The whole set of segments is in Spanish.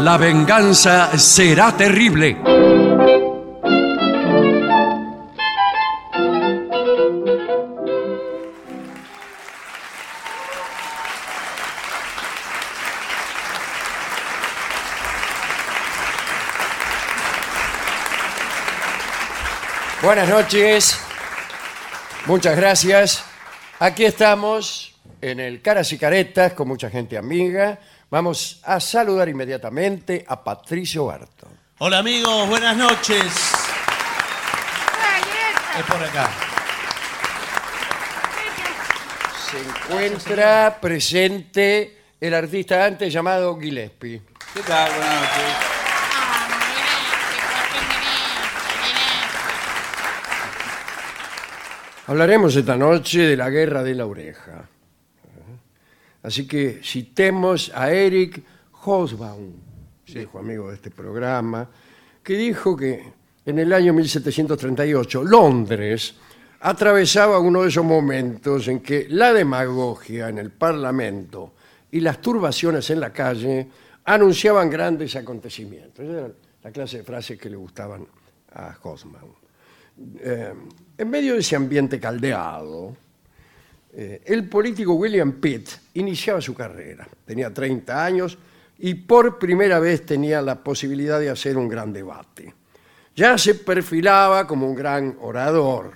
La venganza será terrible. Buenas noches, muchas gracias. Aquí estamos en el Caras y Caretas con mucha gente amiga. Vamos a saludar inmediatamente a Patricio Barto. Hola amigos, buenas noches. Es por acá. Se encuentra presente el artista antes llamado Gillespie. ¿Qué tal? Buenas noches. Hablaremos esta noche de la guerra de la oreja. Así que citemos a Eric Hobsbawm, viejo amigo de este programa, que dijo que en el año 1738 Londres atravesaba uno de esos momentos en que la demagogia en el Parlamento y las turbaciones en la calle anunciaban grandes acontecimientos. Esa era la clase de frases que le gustaban a Hobsbawm. Eh, en medio de ese ambiente caldeado, eh, el político William Pitt iniciaba su carrera. Tenía 30 años y por primera vez tenía la posibilidad de hacer un gran debate. Ya se perfilaba como un gran orador.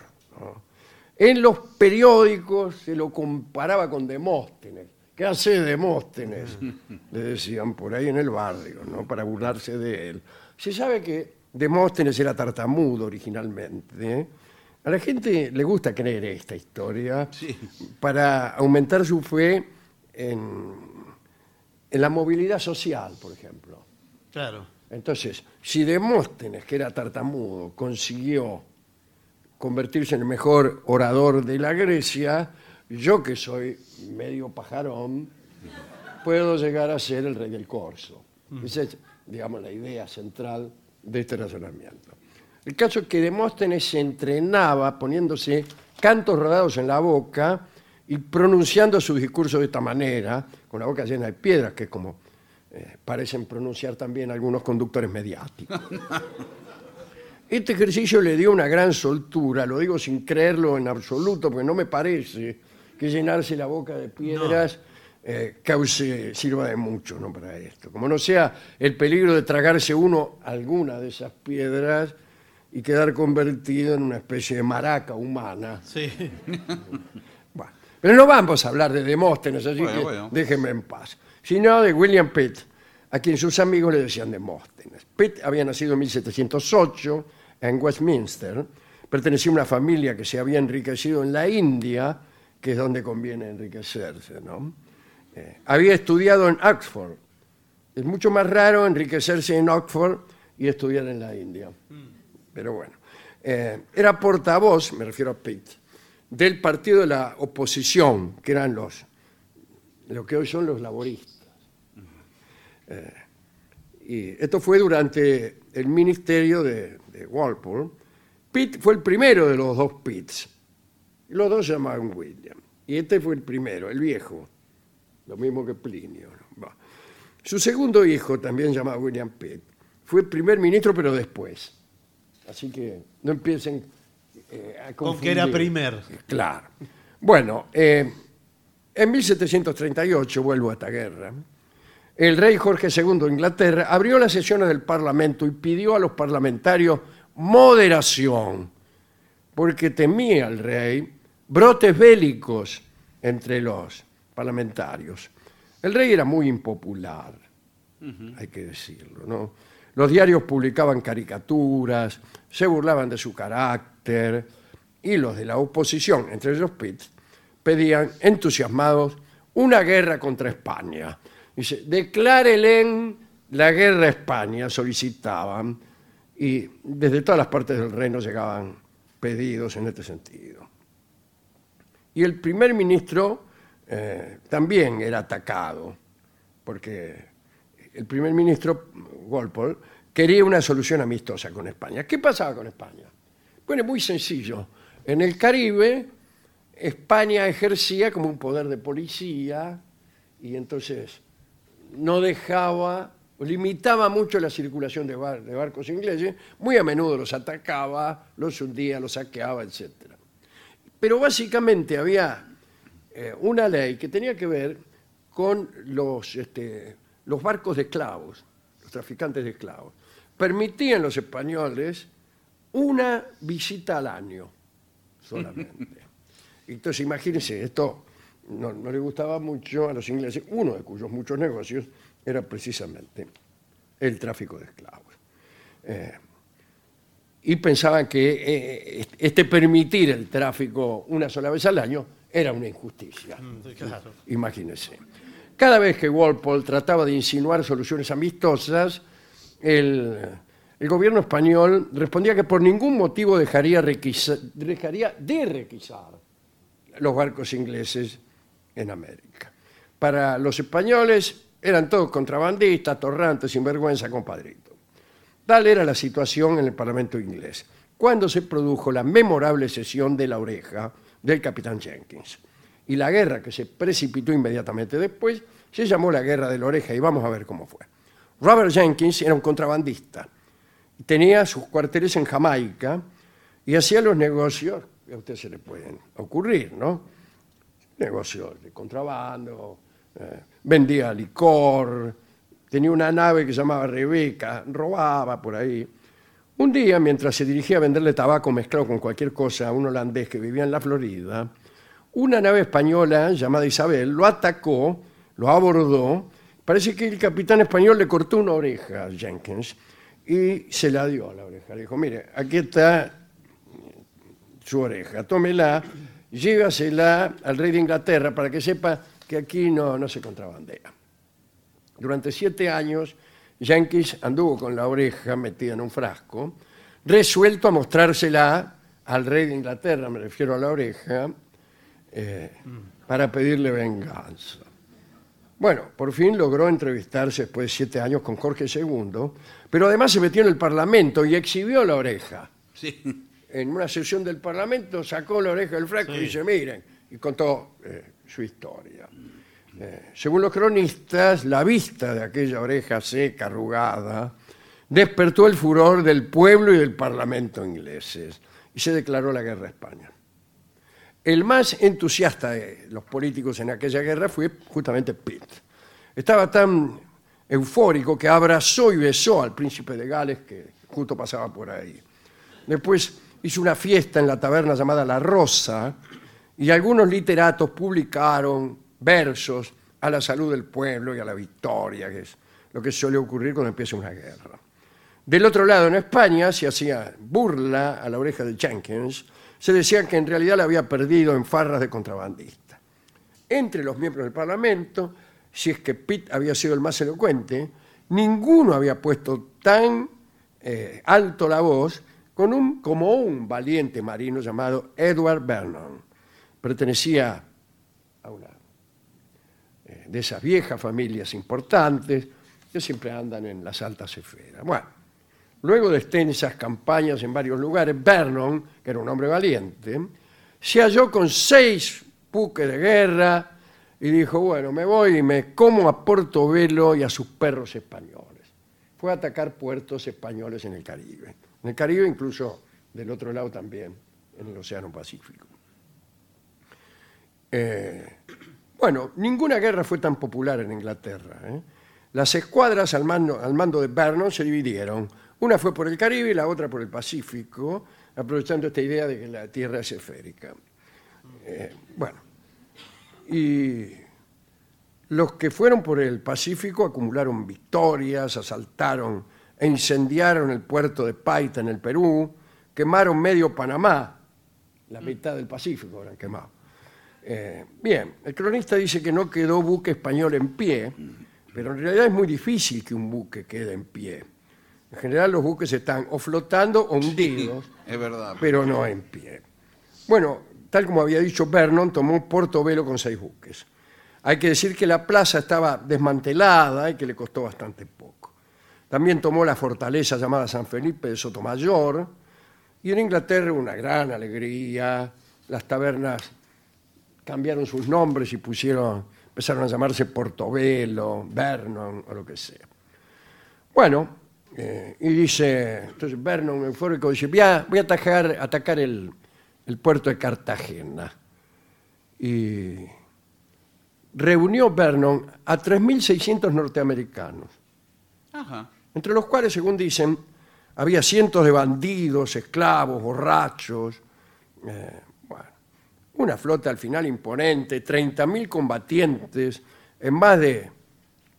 En los periódicos se lo comparaba con Demóstenes. ¿Qué hace Demóstenes? Le decían por ahí en el barrio, ¿no? para burlarse de él. Se sabe que Demóstenes era tartamudo originalmente. ¿eh? A la gente le gusta creer esta historia para aumentar su fe en, en la movilidad social, por ejemplo. Claro. Entonces, si Demóstenes, que era tartamudo, consiguió convertirse en el mejor orador de la Grecia, yo que soy medio pajarón, puedo llegar a ser el rey del corso. Esa es, digamos, la idea central de este razonamiento. El caso es que Demóstenes se entrenaba poniéndose cantos rodados en la boca y pronunciando sus discursos de esta manera, con la boca llena de piedras, que es como eh, parecen pronunciar también algunos conductores mediáticos. Este ejercicio le dio una gran soltura, lo digo sin creerlo en absoluto, porque no me parece que llenarse la boca de piedras eh, cause, sirva de mucho ¿no? para esto. Como no sea el peligro de tragarse uno alguna de esas piedras y quedar convertido en una especie de maraca humana. Sí. Bueno, pero no vamos a hablar de Demóstenes, así Bueno, que bueno. déjenme en paz. Sino de William Pitt, a quien sus amigos le decían Demóstenes. Pitt había nacido en 1708 en Westminster, pertenecía a una familia que se había enriquecido en la India, que es donde conviene enriquecerse, ¿no? Eh, había estudiado en Oxford. Es mucho más raro enriquecerse en Oxford y estudiar en la India. Pero bueno. Eh, era portavoz, me refiero a Pitt, del partido de la oposición, que eran los, lo que hoy son los laboristas. Eh, y esto fue durante el ministerio de, Walpole. Pitt fue el primero de los dos Pitts. Los dos llamaban William. Y este fue el primero, el viejo. Lo mismo que Plinio. Su segundo hijo, también llamado William Pitt, fue primer ministro, pero después. Así que no empiecen eh, a Con que era confundir. primer. Claro. Bueno, eh, en 1738, vuelvo a esta guerra, el rey Jorge II de Inglaterra abrió las sesiones del Parlamento y pidió a los parlamentarios moderación, porque temía el rey brotes bélicos entre los parlamentarios. El rey era muy impopular, hay que decirlo, ¿no? Los diarios publicaban caricaturas, se burlaban de su carácter y los de la oposición, entre ellos Pitt, pedían entusiasmados una guerra contra España. Dice, declárelen la guerra a España, solicitaban, y desde todas las partes del reino llegaban pedidos en este sentido. Y el primer ministro eh, también era atacado, porque el primer ministro, Walpole, quería una solución amistosa con España. ¿Qué pasaba con España? Bueno, muy sencillo. En el Caribe, España ejercía como un poder de policía y entonces no dejaba limitaba mucho la circulación de, bar- de barcos ingleses, muy a menudo los atacaba, los hundía, los saqueaba, etc. Pero básicamente había eh, una ley que tenía que ver con los, este, los barcos de esclavos, los traficantes de esclavos. Permitían los españoles una visita al año solamente. Entonces, imagínense, esto no, no le gustaba mucho a los ingleses, uno de cuyos muchos negocios era precisamente el tráfico de esclavos. Eh, y pensaban que eh, este permitir el tráfico una sola vez al año era una injusticia. Claro. Imagínense. Cada vez que Walpole trataba de insinuar soluciones amistosas, el, gobierno español respondía que por ningún motivo dejaría, dejaría de requisar los barcos ingleses en América. Para los españoles eran todos contrabandistas, torrantes, sinvergüenza, compadritos. Tal era la situación en el Parlamento inglés, cuando se produjo la memorable sesión de la oreja del capitán Jenkins. Y la guerra que se precipitó inmediatamente después se llamó la Guerra de la Oreja y vamos a ver cómo fue. Robert Jenkins era un contrabandista, tenía sus cuarteles en Jamaica y hacía los negocios a usted se le pueden ocurrir, ¿no? Negocios de contrabando, eh, vendía licor, tenía una nave que se llamaba Rebeca, robaba por ahí. Un día, mientras se dirigía a venderle tabaco mezclado con cualquier cosa a un holandés que vivía en la Florida, una nave española llamada Isabel lo atacó, lo abordó. Parece que el capitán español le cortó una oreja a Jenkins y se la dio a la oreja. Le dijo, mire, aquí está su oreja, tómela, llévasela al rey de Inglaterra para que sepa que aquí no, no se contrabandea. Durante siete años, Jenkins anduvo con la oreja metida en un frasco, resuelto a mostrársela al rey de Inglaterra, me refiero a la oreja, eh, para pedirle venganza. Bueno, por fin logró entrevistarse después de siete años con Jorge II, pero además se metió en el Parlamento y exhibió la oreja Sí. en una sesión del Parlamento sacó la oreja del frasco y dice, miren, y contó eh, su historia. Eh, según los cronistas, la vista de aquella oreja seca, arrugada, despertó el furor del pueblo y del Parlamento ingleses y se declaró la guerra a España. El más entusiasta de los políticos en aquella guerra fue justamente Pitt. Estaba tan eufórico que abrazó y besó al príncipe de Gales que justo pasaba por ahí. Después hizo una fiesta en la taberna llamada La Rosa y algunos literatos publicaron versos a la salud del pueblo y a la victoria, que es lo que suele ocurrir cuando empieza una guerra. Del otro lado, en España, se hacía burla a la oreja de Jenkins. Se decía que en realidad la había perdido en farras de contrabandista. Entre los miembros del Parlamento, si es que Pitt había sido el más elocuente, ninguno había puesto tan eh, alto la voz como un valiente marino llamado Edward Vernon. Pertenecía a una eh, de esas viejas familias importantes que siempre andan en las altas esferas. Bueno, luego de extensas campañas en varios lugares, Vernon, que era un hombre valiente, se halló con seis buques de guerra y dijo, bueno, me voy y me como a Portobelo y a sus perros españoles. Fue a atacar puertos españoles en el Caribe. En el Caribe incluso del otro lado también, en el Océano Pacífico. Eh, bueno, ninguna guerra fue tan popular en Inglaterra. ¿eh? Las escuadras al mando, al mando de Vernon se dividieron. Una fue por el Caribe y la otra por el Pacífico, aprovechando esta idea de que la Tierra es esférica. Eh, bueno, y los que fueron por el Pacífico acumularon victorias, asaltaron e incendiaron el puerto de Paita en el Perú, quemaron medio Panamá, la mitad del Pacífico habrán quemado. Eh, bien, el cronista dice que no quedó buque español en pie, pero en realidad es muy difícil que un buque quede en pie. En general los buques están o flotando o hundidos, Es verdad. pero no en pie. Bueno, tal como había dicho Vernon, tomó Portobelo con seis buques. Hay que decir que la plaza estaba desmantelada y que le costó bastante poco. También tomó la fortaleza llamada San Felipe de Sotomayor, y en Inglaterra una gran alegría, las tabernas cambiaron sus nombres y pusieron, empezaron a llamarse Portobelo, Vernon o lo que sea. Bueno, eh, y dice, entonces Vernon eufórico dice, voy a, voy a atacar, atacar el, el puerto de Cartagena. Y reunió Vernon a 3.600 norteamericanos, Ajá. entre los cuales, según dicen, había cientos de bandidos, esclavos, borrachos. eh, bueno, una flota al final imponente, 30.000 combatientes en más de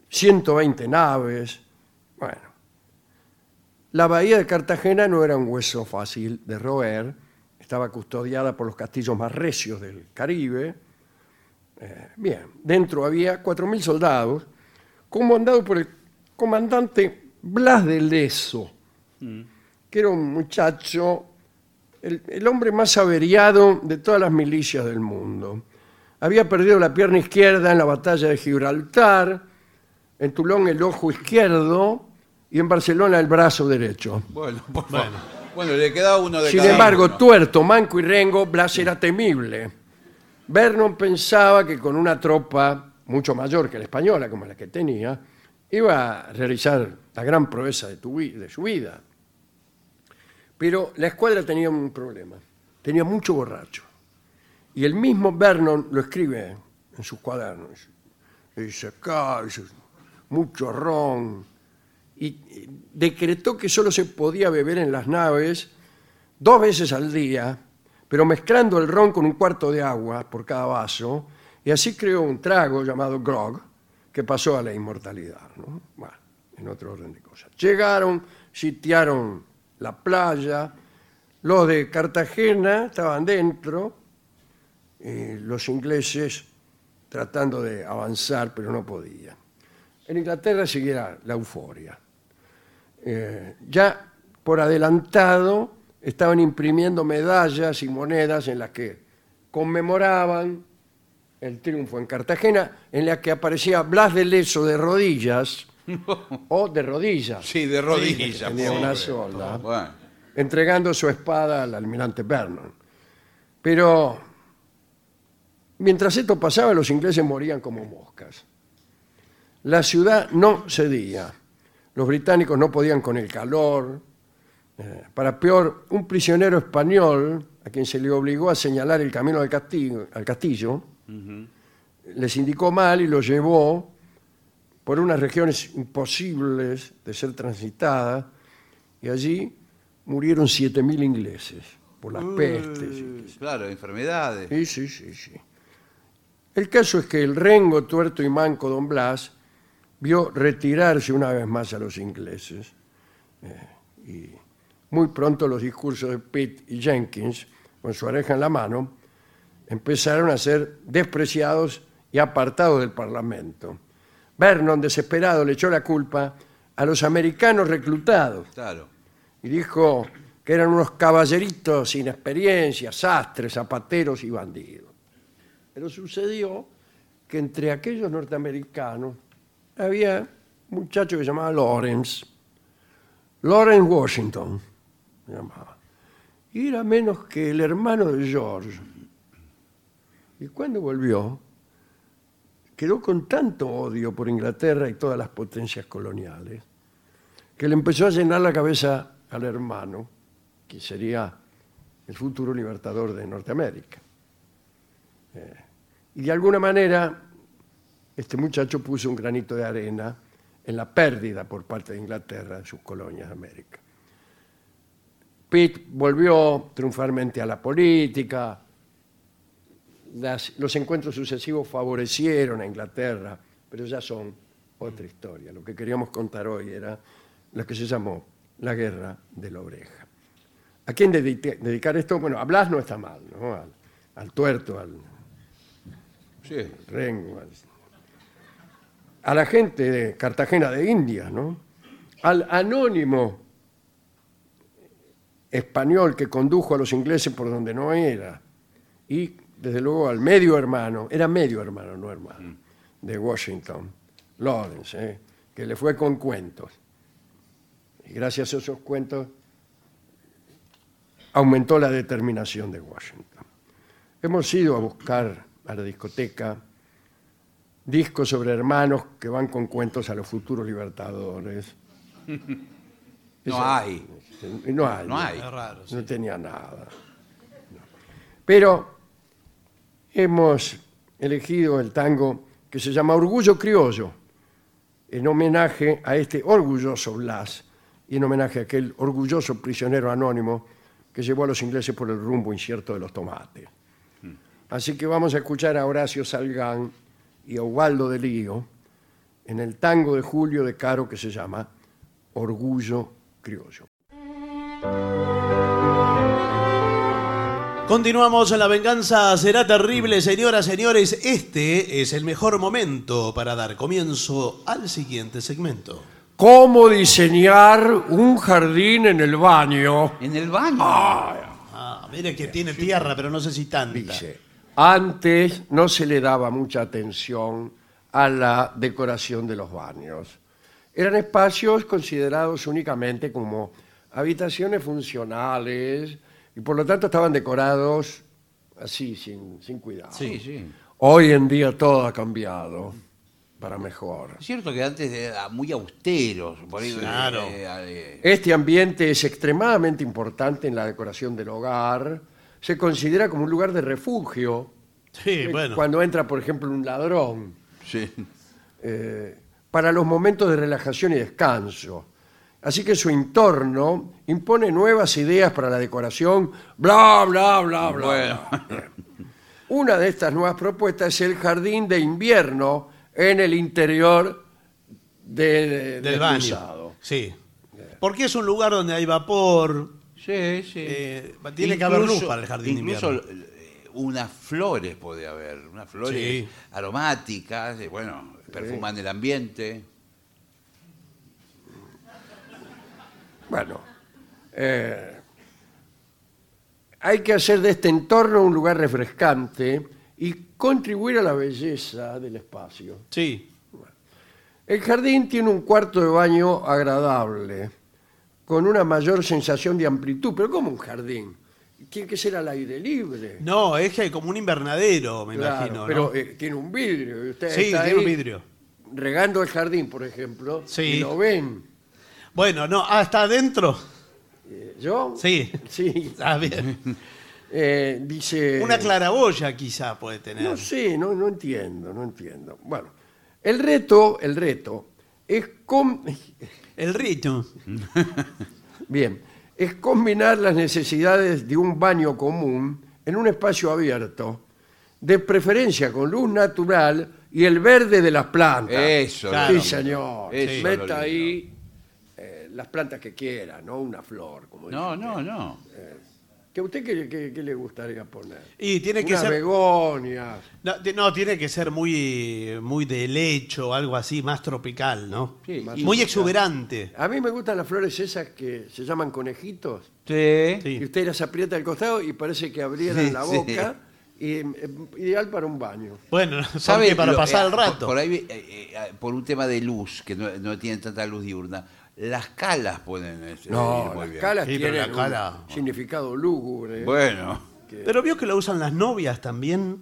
120 naves. Bueno, la bahía de Cartagena no era un hueso fácil de roer, estaba custodiada por los castillos más recios del Caribe. Eh, bien, dentro había 4.000 soldados, comandados por el comandante Blas de Leso, que era un muchacho, el, el hombre más averiado de todas las milicias del mundo. Había perdido la pierna izquierda en la batalla de Gibraltar, en Toulon el ojo izquierdo y en Barcelona el brazo derecho. Bueno, por favor. Bueno, le queda uno de Sin cada embargo, uno. tuerto, manco y rengo, Blas era temible. Vernon pensaba que con una tropa mucho mayor que la española, como la que tenía, iba a realizar la gran proeza de, tu vi- de su vida. Pero la escuadra tenía un problema. Tenía mucho borracho. Y el mismo Vernon lo escribe en sus cuadernos. Dice, acá, dice, mucho ron. Y decretó que solo se podía beber en las naves dos veces al día, pero mezclando el ron con un cuarto de agua por cada vaso, y así creó un trago llamado grog, que pasó a la inmortalidad. ¿no? Bueno, en otro orden de cosas. Llegaron, sitiaron la playa, los de Cartagena estaban dentro, los ingleses tratando de avanzar, pero no podían. En Inglaterra seguía la euforia. Eh, ya por adelantado estaban imprimiendo medallas y monedas en las que conmemoraban el triunfo en Cartagena, en la que aparecía Blas de Leso de rodillas o de rodillas, Sí, de rodillas. tenía pobre. una sola, Bueno, entregando su espada al almirante Vernon. Pero mientras esto pasaba, los ingleses morían como moscas. La ciudad no cedía. Los británicos no podían con el calor. Eh, para peor, un prisionero español, a quien se le obligó a señalar el camino al castillo, al castillo les indicó mal y lo llevó por unas regiones imposibles de ser transitadas, y allí murieron 7.000 ingleses por las pestes. y- claro, enfermedades. Sí, sí, sí, sí. El caso es que el rengo, tuerto y manco Don Blas vio retirarse una vez más a los ingleses. Eh, y muy pronto los discursos de Pitt y Jenkins, con su oreja en la mano, empezaron a ser despreciados y apartados del Parlamento. Vernon, desesperado, le echó la culpa a los americanos reclutados Claro. y dijo que eran unos caballeritos sin experiencia, sastres, zapateros y bandidos. Pero sucedió que entre aquellos norteamericanos había un muchacho que se llamaba Lawrence, Lawrence Washington, se llamaba, y era menos que el hermano de George. Y cuando volvió, quedó con tanto odio por Inglaterra y todas las potencias coloniales, que le empezó a llenar la cabeza al hermano, que sería el futuro libertador de Norteamérica. Eh, y de alguna manera, este muchacho puso un granito de arena en la pérdida por parte de Inglaterra de sus colonias de América. Pitt volvió triunfalmente a la política, las- los encuentros sucesivos favorecieron a Inglaterra, pero ya son otra historia. Lo que queríamos contar hoy era lo que se llamó la guerra de la oreja. ¿A quién dedique- dedicar esto? Bueno, a Blas no está mal, ¿no? Al, al tuerto, al Sí. rengo, al- a la gente de Cartagena de Indias, ¿no? Al anónimo español que condujo a los ingleses por donde no era, y desde luego al medio hermano, era medio hermano, no hermano, de Washington, Lawrence, ¿eh? que le fue con cuentos. Y gracias a esos cuentos aumentó la determinación de Washington. Hemos ido a buscar a la discoteca discos sobre hermanos que van con cuentos a los futuros libertadores. No hay. No hay. No hay. Es raro, sí. No tenía nada. No. Pero hemos elegido el tango que se llama Orgullo Criollo, en homenaje a este orgulloso Blas y en homenaje a aquel orgulloso prisionero anónimo que llevó a los ingleses por el rumbo incierto de los tomates. Así que vamos a escuchar a Horacio Salgán y a Ubaldo de Lío en el tango de Julio de Caro que se llama Orgullo Criollo. Continuamos en La Venganza Será Terrible, señoras, señores. Este es el mejor momento para dar comienzo al siguiente segmento. ¿Cómo diseñar un jardín en el baño? En el baño. Ah, mire que tiene tierra, pero no sé si tanta. Dice, antes no se le daba mucha atención a la decoración de los baños. Eran espacios considerados únicamente como habitaciones funcionales y por lo tanto estaban decorados así, sin, sin cuidado. Sí, sí. Hoy en día todo ha cambiado para mejor. Es cierto que antes era muy austeros. Por ahí, Claro. eh, eh, Este ambiente es extremadamente importante en la decoración del hogar. Se considera como un lugar de refugio. Sí, Eh, bueno. Cuando entra, por ejemplo, un ladrón. sí. eh, para los momentos de relajación y descanso. Así que su entorno impone nuevas ideas para la decoración, bla, bla, bla, bla. Bueno. bla. Una de estas nuevas propuestas es el jardín de invierno en el interior de- Del del baño. Sí. Porque es un lugar donde hay vapor. Sí, sí. Eh, tiene que haber luz para el jardín de Incluso invierno. eh, unas flores puede haber, unas flores Sí. aromáticas, eh, bueno, perfuman el ambiente. Bueno, eh, hay que hacer de este entorno un lugar refrescante y contribuir a la belleza del espacio. Sí. El jardín tiene un cuarto de baño agradable, con una mayor sensación de amplitud, pero como un jardín. Tiene que ser al aire libre. No, es que hay como un invernadero, me Claro, imagino. ¿no? pero eh, tiene un vidrio. y usted sí, está tiene un ahí vidrio. Regando el jardín, por ejemplo, Sí. y lo ven. Bueno, no, ah, está adentro. Eh, ¿Yo? Sí. Sí. Ah, bien. Eh, dice... Una claraboya quizá puede tener. No sé, no, no entiendo, no entiendo. Bueno, el reto, el reto es com- El rito. bien, es combinar las necesidades de un baño común en un espacio abierto, de preferencia con luz natural y el verde de las plantas. Eso, Claro. Sí, señor. Eso Meta ahí eh, las plantas que quiera, no una flor. Como No, no, no. ¿Que a usted qué, qué- qué le gustaría poner? Y tiene que Unas ser. begonias. No, ti- no, tiene que ser muy, muy de lecho, algo así, más tropical, ¿no? Sí, Más y- Muy exuberante. A mí me gustan las flores esas que se llaman conejitos. Sí. Sí. Y usted las aprieta al costado y parece que abrieran Sí, la sí. boca. Y, eh, ideal para un baño. Bueno, ¿Sabe ¿sabe? Para lo- pasar eh, el por- rato. Por, ahí, eh, eh, por un tema de luz, que no, no tienen tanta luz diurna, las calas pueden eh, ir No, muy las bien. calas Sí, pero tienen la cala- un significado lúgubre. Bueno, Pero vio que lo usan las novias también.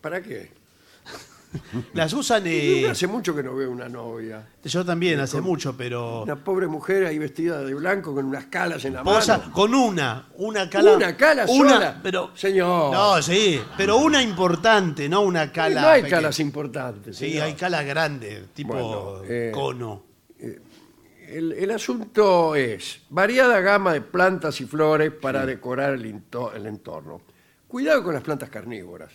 ¿Para qué? Las usan. eh, Hace mucho que no veo una novia. yo también, hace mucho, pero. Una pobre mujer ahí vestida de blanco con unas calas en la Posa mano. con una, una cala. ¿Una cala una, sola? Pero, Señor. No, sí, pero una importante, no una cala. no hay pequeña. calas importantes. Sí, señor. hay calas grandes, tipo Bueno, eh, cono. El, el asunto es variada gama de plantas y flores para decorar el, into- el entorno. Cuidado con las plantas carnívoras.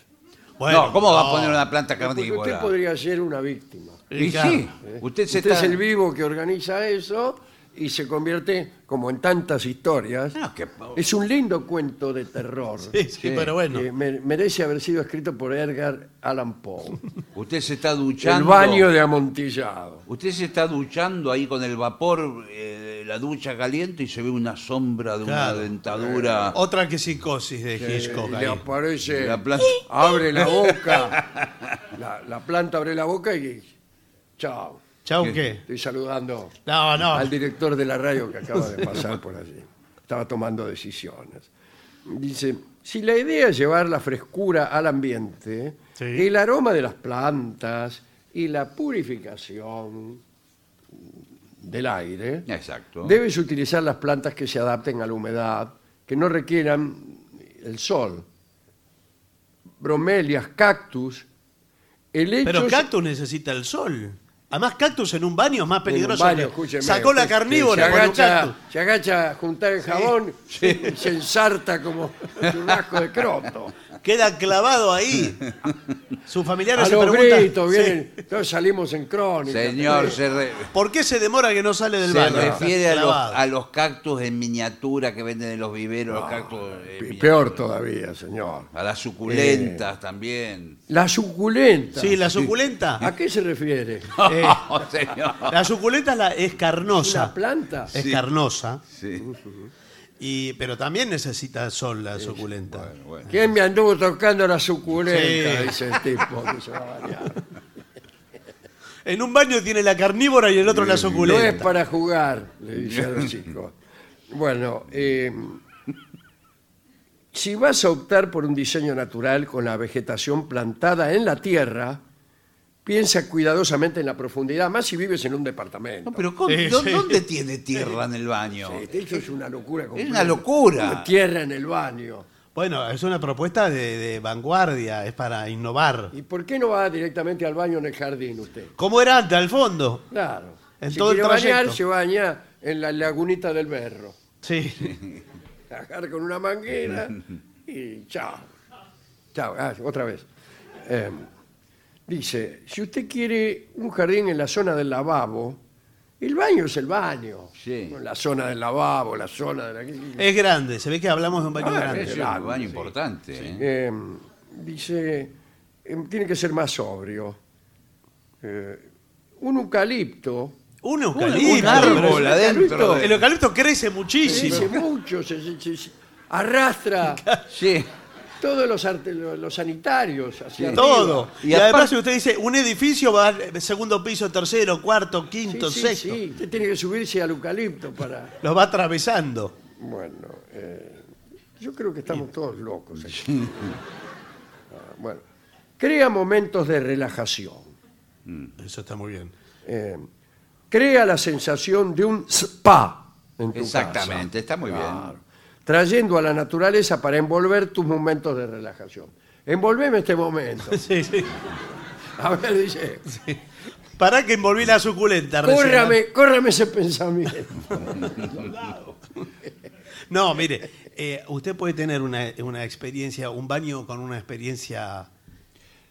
Bueno, no, ¿cómo va a poner una planta Porque usted carnívora? podría ser una víctima. Y Claro. sí, usted se Usted está... es el vivo que organiza eso y se convierte, como en tantas historias, No, que- es un lindo cuento de terror. Sí, sí, pero bueno. que me- merece haber sido escrito por Edgar Allan Poe. Usted se está El duchando... baño de amontillado. Usted se está duchando ahí con el vapor, eh, la ducha caliente y se ve una sombra de Claro. una dentadura. Otra que psicosis de Eh, Hitchcock ahí. le aparece, La planta- abre la boca, la, la planta abre la boca y chao. ¿Chau ¿Qué? qué? Estoy saludando No, no. al director de la radio que acaba de pasar por allí. Estaba tomando decisiones. Dice, si la idea es llevar la frescura al ambiente, Sí. el aroma de las plantas y la purificación del aire, Exacto. debes utilizar las plantas que se adapten a la humedad, que no requieran el sol. Bromelias, cactus, helechos... Pero cactus necesita el sol. Además, cactus en un baño es más en un peligroso. baño, que- Sacó la que carnívora se con un agacha, cactus. se agacha a juntar el jabón y se ensarta como un asco de croto. Queda clavado ahí. Sus familiares A se los preguntan gritos, vienen, todos salimos en crónica. Señor, se, re- ¿por qué se demora que no sale del se baño? refiere a los, Clavado. a los cactus en miniatura que venden en los viveros, los cactus en Pe- miniatura. Peor todavía, señor. A las suculentas también. La suculenta. Sí, la suculenta. ¿A qué se refiere? Eh, señor. la suculenta es, la- es carnosa. ¿Una planta? Es Sí. carnosa. Sí. Y, pero también necesita sol la suculenta. Bueno, bueno. ¿Quién me anduvo tocando la suculenta? Sí. Dice el tipo. que se va a. En un baño tiene la carnívora y el otro la No es suculenta. para jugar, le dice a los chicos. Bueno, eh, si vas a optar por un diseño natural con la vegetación plantada en la tierra, piensa cuidadosamente en la profundidad, más si vives en un departamento. No, pero ¿cómo- Sí, ¿dó- sí. ¿dónde tiene tierra en el baño? Sí, Eso es una locura. completa. una locura. Tierra en el baño. Bueno, es una propuesta de, de vanguardia, es para innovar. ¿Y por qué no va directamente al baño en el jardín usted? ¿Cómo era antes, al fondo? Claro. En si todo el quiere bañar, se baña en la lagunita del berro. Sí. Agarra con una manguera y chao. Chao, ah, otra vez. Eh, dice, si usted quiere un jardín en la zona del lavabo, el baño es el baño. Sí. La zona del lavabo, la zona de la... Es grande, se ve que hablamos de un baño Ah, grande. Es un baño sí. importante. ¿eh? Eh, dice, eh, tiene que ser más sobrio. Eh, un eucalipto... Un Un eucalipto. árbol pero- adentro. El eucalipto crece Crece muchísimo. mucho, se- se- se- se- arrastra Sí. Todos los, arte- los sanitarios hacia arriba. Todo. Y Y, además, aparte- si usted dice un edificio va al segundo piso, tercero, cuarto, Sí, quinto, sí, sexto. sí, Usted tiene que subirse al eucalipto para. Los va atravesando. Bueno, eh, yo creo que estamos todos locos aquí. Ah, bueno, crea momentos de relajación. Eso está muy bien. Eh, crea la sensación de un spa en tu Exactamente, casa. está muy bien. Claro. Trayendo a la naturaleza para envolver tus momentos de relajación. Envolveme este momento. Sí, sí. A ver, dice. Para que envolví la suculenta recién, ¿no? Córrame, córrame ese pensamiento. No, mire, eh, usted puede tener una, una experiencia, un baño con una experiencia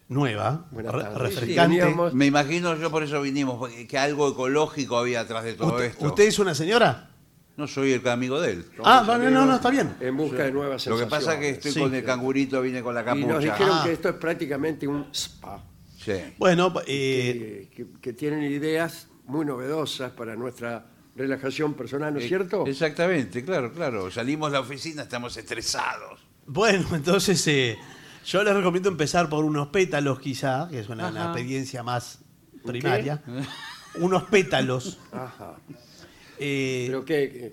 nueva, Buenas re- tardes. refrescante. Sí, Me imagino yo por eso vinimos, porque- que algo ecológico había atrás de todo ¿Usted, esto. usted es una señora? No soy el amigo de él. Ah, vale, no, no, está bien. En busca de nuevas Lo que sensaciones. pasa es que estoy Sí. con el cangurito, vine con la Y nos capucha. dijeron Ah. que esto es prácticamente un spa. Sí. Bueno, eh, que, que- que tienen ideas muy novedosas para nuestra relajación personal, ¿no es cierto? Exactamente, claro, claro. Salimos de la oficina, estamos estresados. bueno, entonces eh, yo les recomiendo empezar por unos pétalos quizá, que es una, una experiencia más primaria. Unos pétalos. Ajá. Eh, Pero que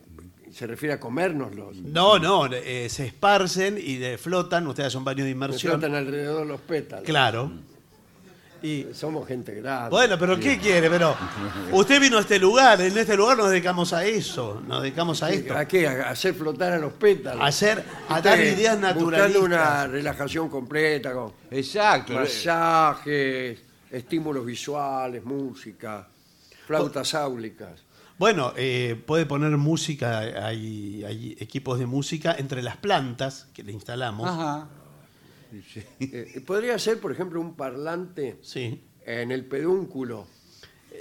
se refiere a comérnoslos. no, no, eh, se esparcen y de- flotan, ustedes hacen un baño de Se inmersión. flotan alrededor los pétalos. Claro. Y Somos gente grande. Bueno, pero ¿qué quiere? Pero usted vino a este lugar, en este lugar nos dedicamos a eso, nos dedicamos a esto. ¿A qué? ¿A hacer flotar a los pétalos? A hacer, a dar ideas Buscando naturalistas. una relajación completa con Exacto. masajes, estímulos visuales, música, flautas áulicas. Bueno, eh, puede poner música, hay, hay equipos de música entre las plantas que le instalamos. Ajá. Eh, podría ser, por ejemplo, un parlante Sí. en el pedúnculo.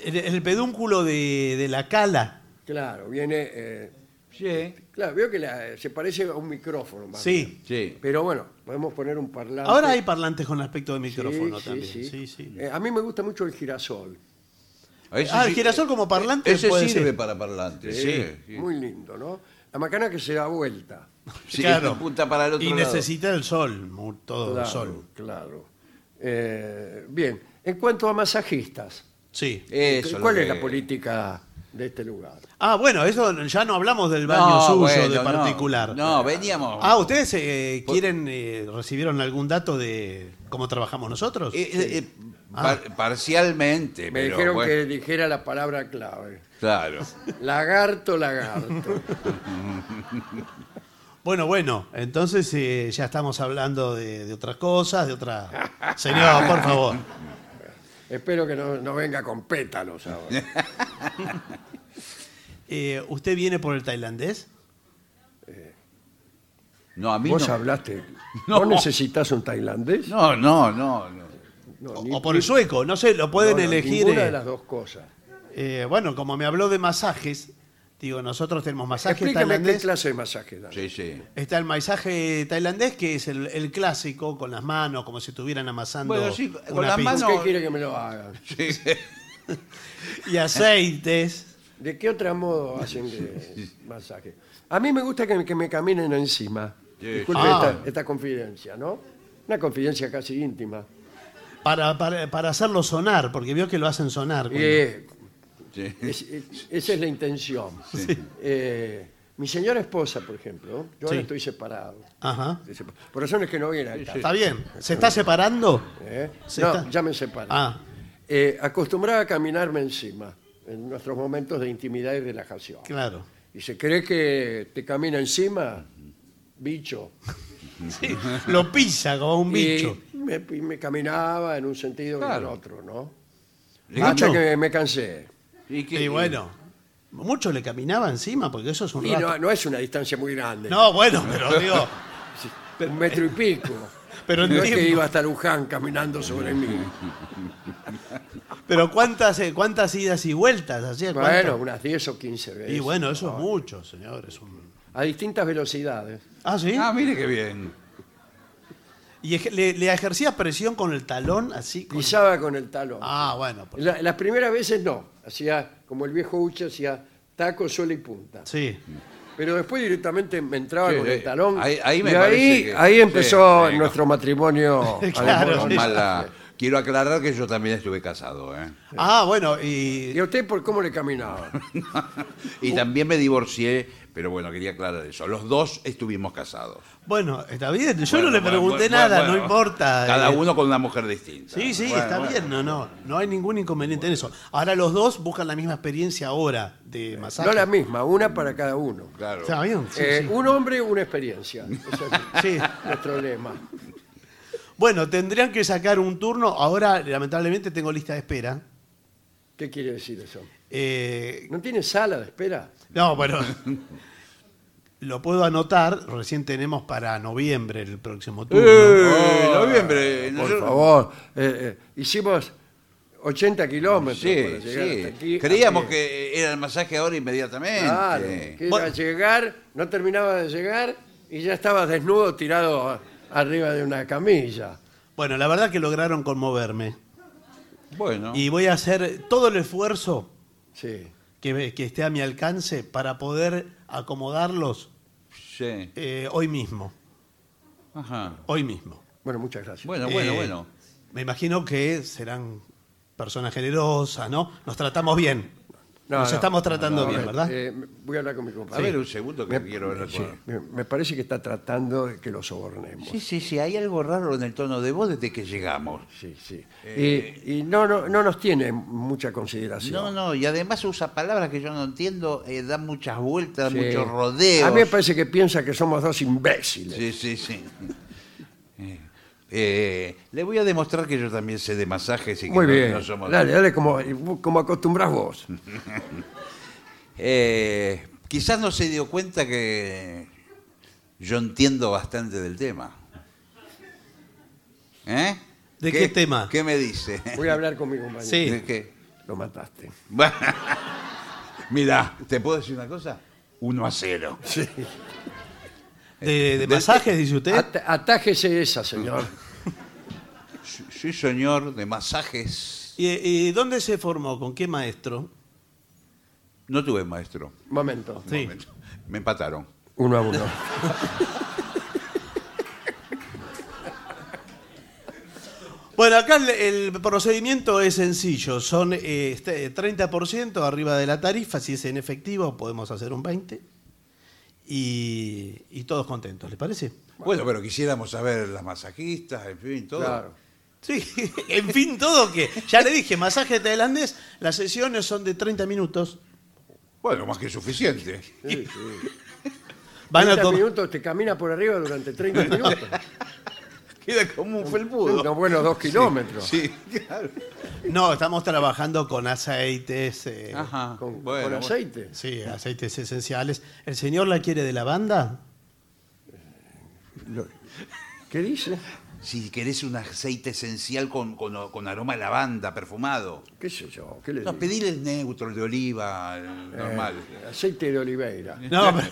En el pedúnculo de, de la cala. Claro, viene. eh, Sí. claro, veo que la- se parece a un micrófono. más Sí. bien. Sí. Pero bueno, podemos poner un parlante. Ahora hay parlantes con aspecto de Sí, micrófono sí, también. sí. Sí, sí. Eh, a mí me gusta mucho el girasol. Ah, el sí- girasol como parlante Ese puede sirve ser. para parlantes. Sí, Sí. sí. Muy lindo, ¿no? La macana que se da vuelta. Sí, Claro. punta para el otro Y lado. necesita el sol, todo Claro, el sol. claro. Eh, bien, en cuanto a masajistas, Sí. Eso es ¿cuál es que- la política de este lugar? Ah, bueno, eso ya no hablamos del baño No, suyo bueno, de particular. No, veníamos. Ah, ¿ustedes eh, quieren, eh, recibieron algún dato de cómo trabajamos nosotros? Eh, Par- parcialmente, Me pero dijeron bueno, que dijera la palabra clave. claro. Lagarto, lagarto. Bueno, bueno, entonces eh, ya estamos hablando de, de otras cosas, de otra... Señor, por favor. Espero que no, no venga con pétalos ahora. Eh, ¿Usted viene por el tailandés? No, a mí ¿Vos no. hablaste? No. ¿Vos necesitas un tailandés? No, no, no. no. No, O, ni- o por el sueco, no sé, lo pueden no, no, elegir. Ninguna eh, de las dos cosas. eh, bueno, como me habló de masajes, digo, nosotros tenemos masaje Explícame qué tailandés. clase de masaje dan. Sí, sí. Está el masaje tailandés, que es el, el clásico, con las manos, como si estuvieran amasando. Bueno, sí, con una las pizza. manos- ¿Por qué quiere que me lo hagan? Sí. Y aceites. ¿De qué otro modo hacen de masaje? A mí me gusta que, que me caminen encima. Sí, Disculpe Ah. esta, esta confidencia, ¿no? Una confidencia casi íntima. Para, para, para hacerlo sonar, porque vio que lo hacen sonar. Cuando- eh, sí. es- es- esa es la intención. Eh, mi señora esposa, por ejemplo, yo ahora Sí. estoy separado. Ajá. Estoy sepa- Por razones que no viene al caso. Está bien. ¿Se está separando? ¿eh? Se No, está- ya me separé. Ah. Eh, acostumbraba a caminarme encima en nuestros momentos de intimidad y relajación. Claro. Y se cree que te camina encima, bicho. Sí, lo pisa como un bicho. Y me, y me caminaba en un sentido y en Claro. otro, ¿no? ¿Mucho? Hasta que me cansé. ¿Y Y bueno, mucho le caminaba encima, porque eso es un Y rato. no, no es una distancia muy grande. No, bueno, pero digo, Un metro y pico. Pero no es que entiendo. iba hasta Luján caminando sobre mí. pero cuántas eh, cuántas idas y vueltas hacía. Bueno, ¿Cuántas? unas 10 o 15 veces. Y bueno, eso es mucho, señor. es un- A distintas velocidades. Ah, sí. Ah, mire qué bien. Y ej- le, le ejercía presión con el talón, así. con- Pisaba con el talón. Ah, bueno. por- La- las primeras veces no. Hacía, como el viejo Uche, hacía taco, suela y punta. Sí. Pero después directamente me entraba Sí, con sí. el talón. Ahí- ahí me y parece ahí, que- ahí empezó sí, sí, nuestro matrimonio. Claro, sí. Mala- Quiero aclarar que yo también estuve casado, ¿eh? Ah, bueno, y. ¿Y a usted por cómo le caminaba? Y también me divorcié, pero bueno, quería aclarar eso. Los dos estuvimos casados. Bueno, está bien. Yo Bueno, no le bueno, pregunté bueno, nada, bueno. no importa. Cada eh. uno con una mujer distinta. Sí, sí, Bueno, está bueno. bien, no, no, no hay ningún inconveniente en eso. Ahora los dos buscan la misma experiencia ahora de masaje. No la misma, una para cada uno. Claro. Está bien, sí, Eh, sí. Un hombre, una experiencia. Es Sí. nuestro lema. Bueno, tendrían que sacar un turno. Ahora, lamentablemente, tengo lista de espera. ¿Qué quiere decir eso? Eh, ¿No tiene sala de espera? no, bueno, lo puedo anotar. Recién tenemos para noviembre el próximo turno. Eh, noviembre. Por favor. Eh, eh, hicimos 80 kilómetros Sí, para llegar sí. hasta aquí. Creíamos a pie. que era el masaje ahora inmediatamente. Claro, que Bueno. era llegar, no terminaba de llegar y ya estaba desnudo tirado a- arriba de una camilla. Bueno, la verdad que lograron conmoverme. Bueno. Y voy a hacer todo el esfuerzo Sí. que, que esté a mi alcance para poder acomodarlos Sí. eh, hoy mismo. Ajá. Hoy mismo. Bueno, muchas gracias. Bueno, bueno, Eh, bueno. Me imagino que serán personas generosas, ¿no? Nos tratamos bien. No, Nos no. estamos tratando No, bien, eh, ¿verdad? eh, voy a hablar con mi A compañero. ver, un segundo que quiero ver. Sí, me, me parece que está tratando de que lo sobornemos. Sí, sí, sí, hay algo raro en el tono de voz desde que llegamos. Sí, sí. Eh, y y no, no, no nos tiene mucha consideración. No, no, y además usa palabras que yo no entiendo, eh, da muchas vueltas, Sí. muchos rodeos. A mí me parece que piensa que somos dos imbéciles. Sí, sí, sí. Eh, le voy a demostrar que yo también sé de masajes y que Muy no- bien. no somos... Dale, dale como, como acostumbras vos. Eh, quizás no se dio cuenta que yo entiendo bastante del tema. ¿Eh? ¿De qué tema? ¿Qué me dice? Voy a hablar con mi compañero. Sí. ¿De qué? Lo mataste. Mira, ¿te puedo decir una cosa? Uno a cero. ¿De, de de- masajes, dice usted? At- atájese esa, señor. Sí, señor, de masajes. ¿Y, y dónde se formó? ¿Con qué maestro? No tuve maestro. Momento. Sí. Momento. Me empataron. Uno a uno. Bueno, acá el, el procedimiento es sencillo. Son eh, este, 30% arriba de la tarifa. Si es en efectivo, podemos hacer un 20%. Y, y todos contentos, ¿les parece? Bueno, pero quisiéramos saber las masajistas, en fin, todo. Claro. Sí, en fin, todo que. Ya le dije, masaje tailandés, las sesiones son de 30 minutos. Bueno, más que suficiente. Sí, sí. Van a 30 to- minutos te camina por arriba durante 30 minutos. Queda como un felpudo. Unos buenos dos kilómetros. Sí, claro. No, estamos trabajando con aceites. eh, Ajá. Con, bueno, con bueno. aceite. Sí, aceites esenciales. ¿El señor la quiere de lavanda? Lo- ¿Qué dice? Si querés un aceite esencial con, con- con aroma a lavanda, perfumado. ¿Qué sé yo? ¿Qué le No, digo? pedile el neutro, el de oliva, el normal. Eh, aceite de oliveira. No, pero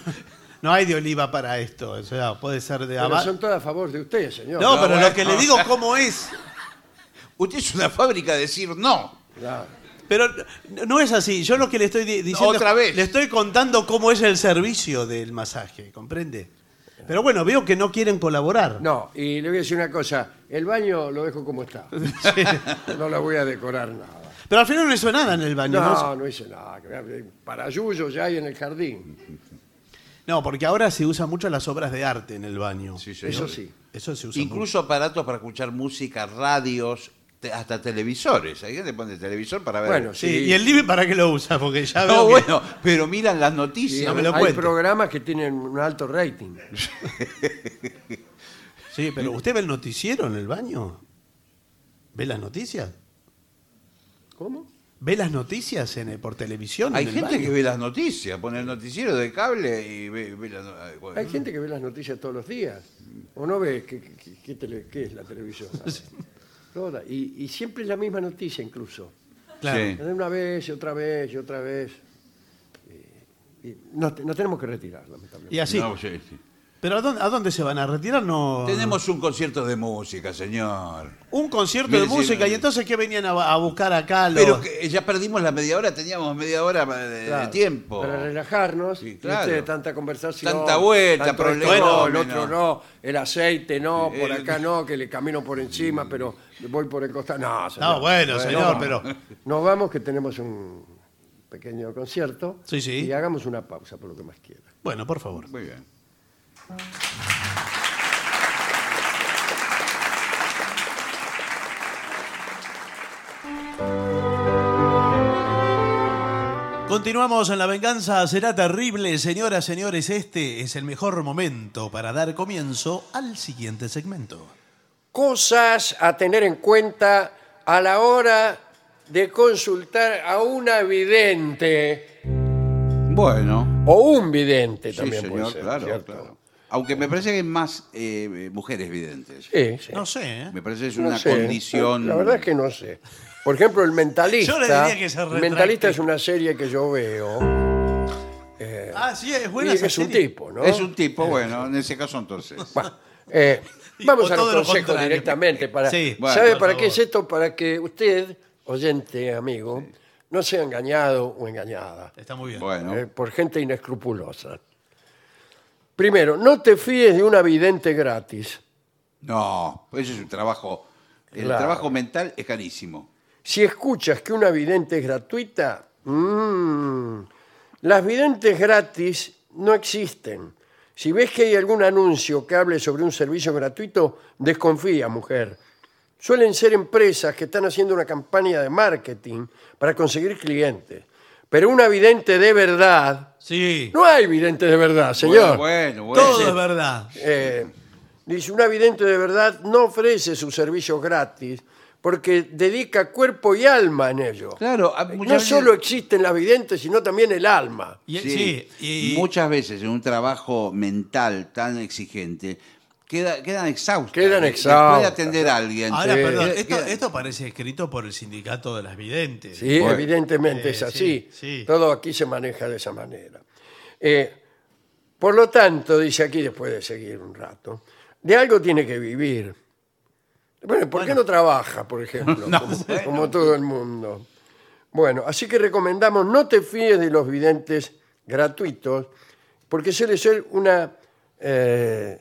no hay de oliva para esto. O sea, puede ser de Pero son todas a favor de usted, señor. No, pero bueno. lo que le digo, ¿cómo es? Usted es una fábrica de decir no. Claro. Pero no es así. Yo lo que le estoy di- diciendo. Otra vez. Le estoy contando cómo es el servicio del masaje, ¿comprende? Pero bueno, veo que no quieren colaborar. No, y le voy a decir una cosa. El baño lo dejo como está. No la voy a decorar nada. Pero al final no hizo nada en el baño. ¿no? No, no hice nada. Para Yuyo ya hay en el jardín. No, porque ahora se usan mucho las obras de arte en el baño. Sí, señor. Eso sí. Eso se usa Incluso aparatos para escuchar música, radios, te- hasta televisores. Hay gente que pone televisor para ver. Bueno. Sí, Sí. ¿y el living para qué lo usa? Porque ya veo No, que- bueno, pero miran las noticias. no me lo hay cuente. programas que tienen un alto rating. Sí, pero ¿usted ve el noticiero en el baño? ¿Ve las noticias? ¿Cómo? ¿Ve las noticias en el- por televisión? Hay en el gente baño? que ve las noticias, pone el noticiero de cable y ve, ve las no- ay, bueno. Hay gente que ve las noticias todos los días. ¿O no ve qué, qué- qué tele- qué es la televisión? Toda. Y, y siempre es la misma noticia incluso. Claro. Sí. Una vez y otra vez y otra vez. Y, y nos, nos tenemos que retirar, lamentablemente. Y así. No, sí, sí. ¿Pero a dónde, a dónde se van a retirar? No. Tenemos un concierto de música, señor. un concierto Mire, de música y entonces ¿qué venían a, a buscar acá? los- Pero que ya perdimos la media hora, teníamos media hora de, de tiempo. Para relajarnos. Sí, claro. tanta conversación. Tanta vuelta, problema, no, el otro no, el aceite no, por el- acá no, que le camino por encima, pero voy por el costado. No, señor. No, bueno, señor, pero. Nos vamos que tenemos un pequeño concierto. Sí, sí. Y hagamos una pausa por lo que más quiera. Bueno, por favor. Muy bien. Continuamos en La Venganza Será Terrible. Señoras, señores, este es el mejor momento para dar comienzo al siguiente segmento. Cosas a tener en cuenta a la hora de consultar a una vidente Bueno, o un vidente sí, también puede señor, ser, claro, ¿cierto? claro. Aunque me parece que hay más eh, mujeres videntes. Sí, sí. No sé, ¿eh? Me parece que es No una sé. condición. La verdad es que no sé. Por ejemplo, El Mentalista. Yo le diría que se el retracte. Mentalista es una serie que yo veo. Ah, sí, es Y buena esa es un serie. tipo, ¿no? Es un tipo, bueno, en ese caso entonces. Bueno, eh, vamos O a los consejos directamente. Para, Sí, bueno, ¿Sabe para qué es esto? Para que usted, oyente, amigo, no sea engañado o engañada Está muy bien. Bueno, eh, por gente inescrupulosa. Primero, no te fíes de una vidente gratis. no, ese es un trabajo. El Claro. trabajo mental es carísimo. Si escuchas que una vidente es gratuita, mm, las videntes gratis no existen. Si ves que hay algún anuncio que hable sobre un servicio gratuito, desconfía, mujer. Suelen ser empresas que están haciendo una campaña de marketing para conseguir clientes. Pero una vidente de verdad, Sí. no hay vidente de verdad, señor. Bueno, bueno. Todo es verdad. Eh, dice, una vidente de verdad no ofrece sus servicios gratis porque dedica cuerpo y alma en ello. Claro, a- No muchas veces- solo existen las videntes, sino también el alma. Y, Sí, sí, y- muchas veces en un trabajo mental tan exigente queda, quedan exhaustos. Quedan exhaustas. Puede atender a alguien. Ahora, Sí. perdón, Queda- esto, queda- esto parece escrito por el sindicato de las videntes. Sí, Bueno. evidentemente es así. sí, sí. Todo aquí se maneja de esa manera. Eh, por lo tanto, dice aquí, después de seguir un rato, de algo tiene que vivir. Bueno, ¿por qué no trabaja, por ejemplo? como, como todo el mundo. Bueno, así que recomendamos no te fíes de los videntes gratuitos, porque suele ser una eh,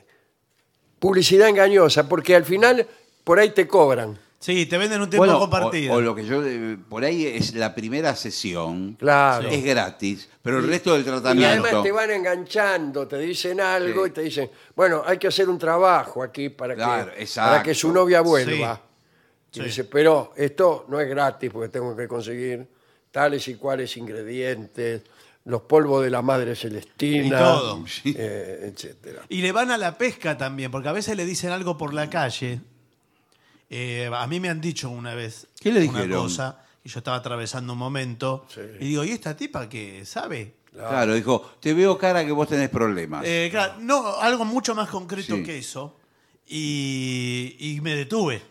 publicidad engañosa, porque al final por ahí te cobran. Sí, te venden un tiempo Bueno, compartido. o, o lo que yo eh, por ahí es la primera sesión Claro. es gratis, pero el resto del Y tratamiento además te van enganchando, te dicen algo Sí. y te dicen, bueno, hay que hacer un trabajo aquí para, Claro, que, exacto. para que su novia vuelva. Y Sí. dice, pero esto no es gratis porque tengo que conseguir tales y cuales ingredientes, los polvos de la madre celestina, Y todo. eh, etcétera. Y le van a la pesca también, porque a veces le dicen algo por la calle. Eh, a mí me han dicho una vez ¿Qué le una dijeron? cosa, y yo estaba atravesando un momento, Sí. y digo, ¿y esta tipa que sabe? Claro, dijo, te veo cara que vos tenés problemas. Eh, claro, no, algo mucho más concreto Sí. que eso. Y, y me detuve.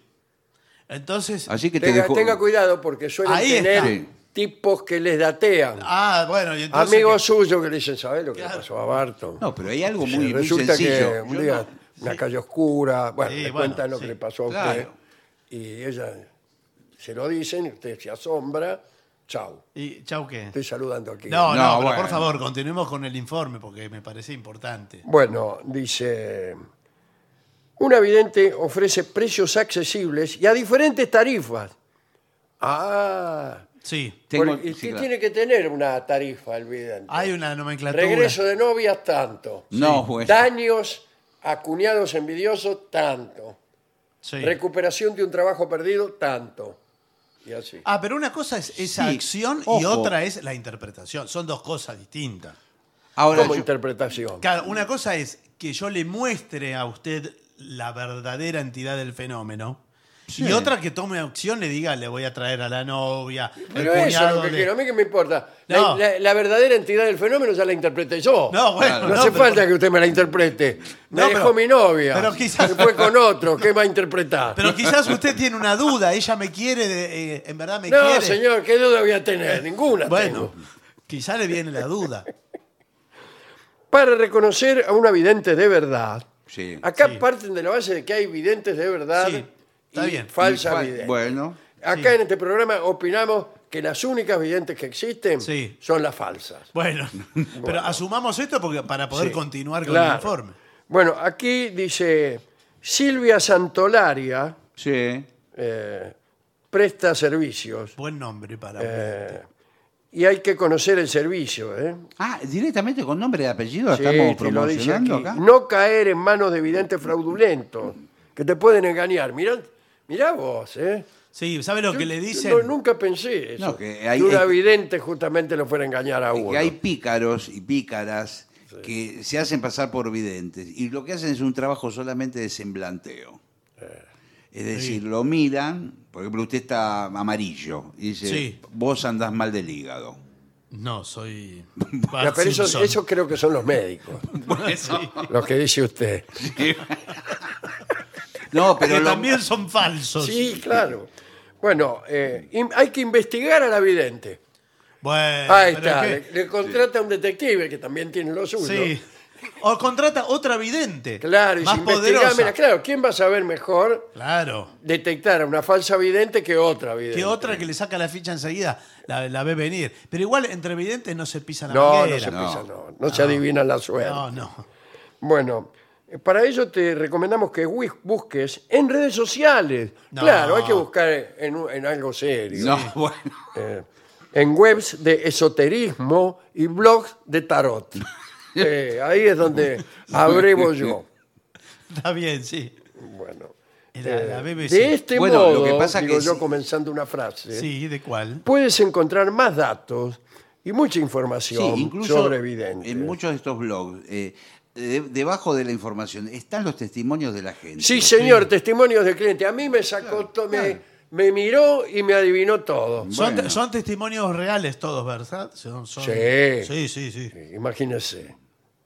Entonces, Así que te Tenga, dejó... tenga cuidado porque suelen Ahí tener está. Sí. tipos que les datean. ah, bueno, y entonces Amigos que- suyos que le dicen, ¿sabes lo que le Claro. pasó a Barton? No, pero hay algo Sí, muy, muy Resulta sencillo. que un Yo día, no- una calle oscura, bueno, Sí, le bueno, cuentan lo sí. que le pasó a usted. Claro. Y ella se lo dicen, y usted se asombra. Chau, ¿Y chau qué? estoy saludando aquí. No, no, No, pero bueno. por favor, continuemos con el informe porque me parece importante. Bueno, dice, un vidente ofrece precios accesibles y a diferentes tarifas. Ah, Sí, Tengo- porque- y sí, ¿qué claro. tiene que tener una tarifa el vidente? hay una nomenclatura. Regreso de novias, tanto. No, bueno. Daños a cuñados envidiosos, tanto. Sí. Recuperación de un trabajo perdido, tanto. Y así. Ah, pero una cosa es esa Sí, acción y ojo. otra es la interpretación. Son dos cosas distintas. Ahora, como yo- interpretación. Claro, una cosa es que yo le muestre a usted la verdadera entidad del fenómeno. Sí. Y otra que tome acción, le diga, le voy a traer a la novia, Pero el eso es lo que de- quiero. A mí que me importa. La- No. La, la verdadera entidad del fenómeno ya la interpreté yo. No, bueno, No, no, hace pero- falta que usted me la interprete. Me No, dejó pero- mi novia. pero quizás- Se fue con otro. ¿Qué va a interpretar? Pero quizás usted tiene una duda, ella me quiere, de- eh, en verdad me no, quiere. señor, ¿qué duda voy a tener? Ninguna Bueno, quizás le viene la duda. Para reconocer a una vidente de verdad, Sí. acá Sí. parten de la base de que hay videntes de verdad Sí, está y bien. Bueno, Acá Sí. en este programa opinamos que las únicas videntes que existen Sí. son las falsas. Bueno, pero asumamos esto porque para poder Sí, continuar con claro. el informe. Bueno, aquí dice Silvia Santolaria sí. eh, presta servicios Buen nombre para eh, y hay que conocer el servicio. ¿eh? Ah, directamente con nombre y apellido Sí, estamos te lo dice promocionando aquí. acá. No caer en manos de videntes fraudulentos que te pueden engañar. Mirá, mirá vos, ¿eh? Sí, ¿sabe lo que le yo dicen? no- nunca pensé eso. No, que hay- una hay- vidente justamente lo fuera a engañar a uno. que hay pícaros y pícaras que se hacen pasar por videntes y lo que hacen es un trabajo solamente de semblanteo. Eh. Es decir, lo miran, por ejemplo, usted está amarillo y dice, Sí. vos andás mal del hígado. No, soy. Ya, pero eso, Simpson. eso creo que son los médicos, lo que dice usted. No, pero que lo- también son falsos. Sí, claro. Bueno, eh, hay que investigar a la vidente. Bueno, Ahí pero está, es que- le, le contrata a un detective que también tiene lo suyo. Sí. O contrata otra vidente. Claro, y más si poderosa. mira, claro, ¿quién va a saber mejor Claro. detectar a una falsa vidente que otra vidente? Que otra que le saca la ficha enseguida la, la ve venir. Pero igual entre videntes no se pisan la No, no manguera. se No. pisa, no, no se adivina la suerte. No, no. Bueno, para ello te recomendamos que busques en redes sociales. No. Claro, hay que buscar en, un- en algo serio. No, bueno. Eh, en webs de esoterismo y blogs de tarot. Eh, ahí es donde abrevo yo. Está bien, sí. Bueno, La, la eh, BBC. de este Bueno, modo, lo que pasa digo que yo sí. comenzando una frase, Sí, ¿de cuál? puedes encontrar más datos y mucha Sí, información incluso sobre videntes. en muchos de estos blogs, eh, de- debajo de la información están los testimonios de la gente. Sí, señor, testimonios de cliente. A mí me sacó, to- me, claro. me miró y me adivinó todo. Son, Bueno. son testimonios reales todos, ¿verdad? Son, son- Sí. Sí, sí, sí. Imagínese.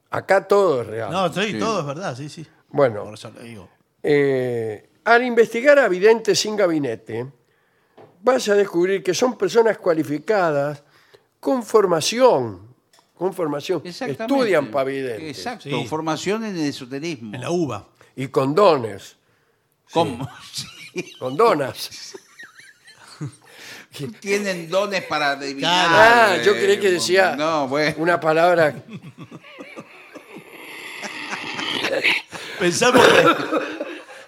Acá todo es real. No, sí, Sí. todo es verdad, sí, sí. Bueno. Por eso digo. Eh, al investigar a videntes sin gabinete, vas a descubrir que son personas cualificadas con formación. Con formación. Estudian para videntes. Exacto, Sí. formación en el esoterismo. En la uva. Y con dones. ¿Cómo? Sí. Con donas. Tienen dones para adivinar. Ah, yo eh, creí que decía No, bueno. una palabra. Pensamos que,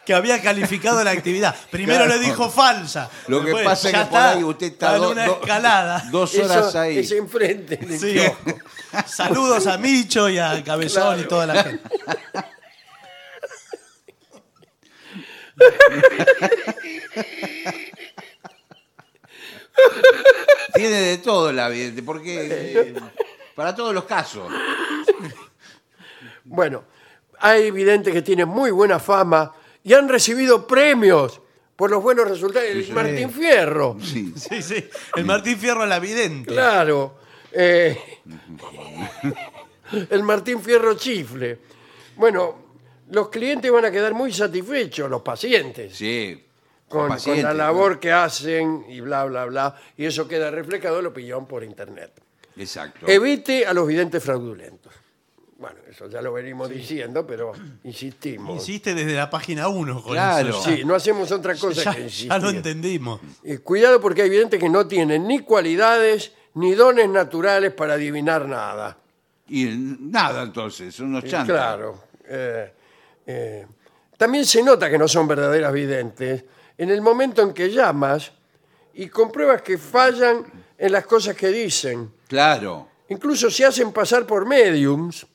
que había calificado la actividad. Primero Claro. le dijo falsa. Lo que Después, pasa es ya que por ahí usted está en do- una do- escalada. dos horas Eso ahí. es enfrente del Sí. kiosco. Saludos a Micho y a Cabezón y Claro. toda la gente. Tiene de todo la vidente, porque eh, para todos los casos. Bueno, hay videntes que tienen muy buena fama y han recibido premios por los buenos resultados. El Martín Fierro, Sí. Sí, sí. El Martín Fierro la vidente. claro. eh, el Martín Fierro chifle. Bueno, los clientes van a quedar muy satisfechos, los pacientes, Sí. con, con pacientes, la labor que hacen y bla, bla, bla. Y eso queda reflejado en la opinión por Internet. Exacto. Evite a los videntes fraudulentos. Bueno, eso ya lo venimos diciendo, pero insistimos. Insiste desde la página 1 con Claro. eso. Sí, no hacemos otra cosa Ya, que ya insistir. lo entendimos. Cuidado porque hay videntes que no tienen ni cualidades ni dones naturales para adivinar nada. Y nada, entonces, son unos chantas. Claro. eh, eh, también se nota que no son verdaderas videntes en el momento en que llamas y compruebas que fallan en las cosas que dicen. Claro. Incluso se hacen pasar por mediums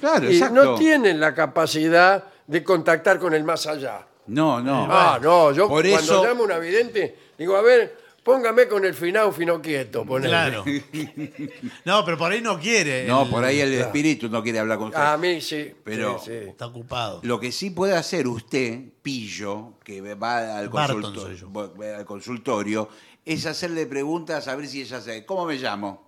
Claro, y exacto. no tienen la capacidad de contactar con el más allá. No, no. Ah, no, yo Por cuando eso- llamo a una vidente, digo, a ver, póngame con el finado fino quieto. ponele. Claro. No, pero por ahí no quiere. No, el- por ahí el espíritu no quiere hablar con usted. A mí sí. Pero- sí, sí. Está ocupado. Lo que sí puede hacer usted, pillo, que va al, Barton consulto- soy yo. va al consultorio, es hacerle preguntas a ver si ella sabe. ¿Cómo me llamo?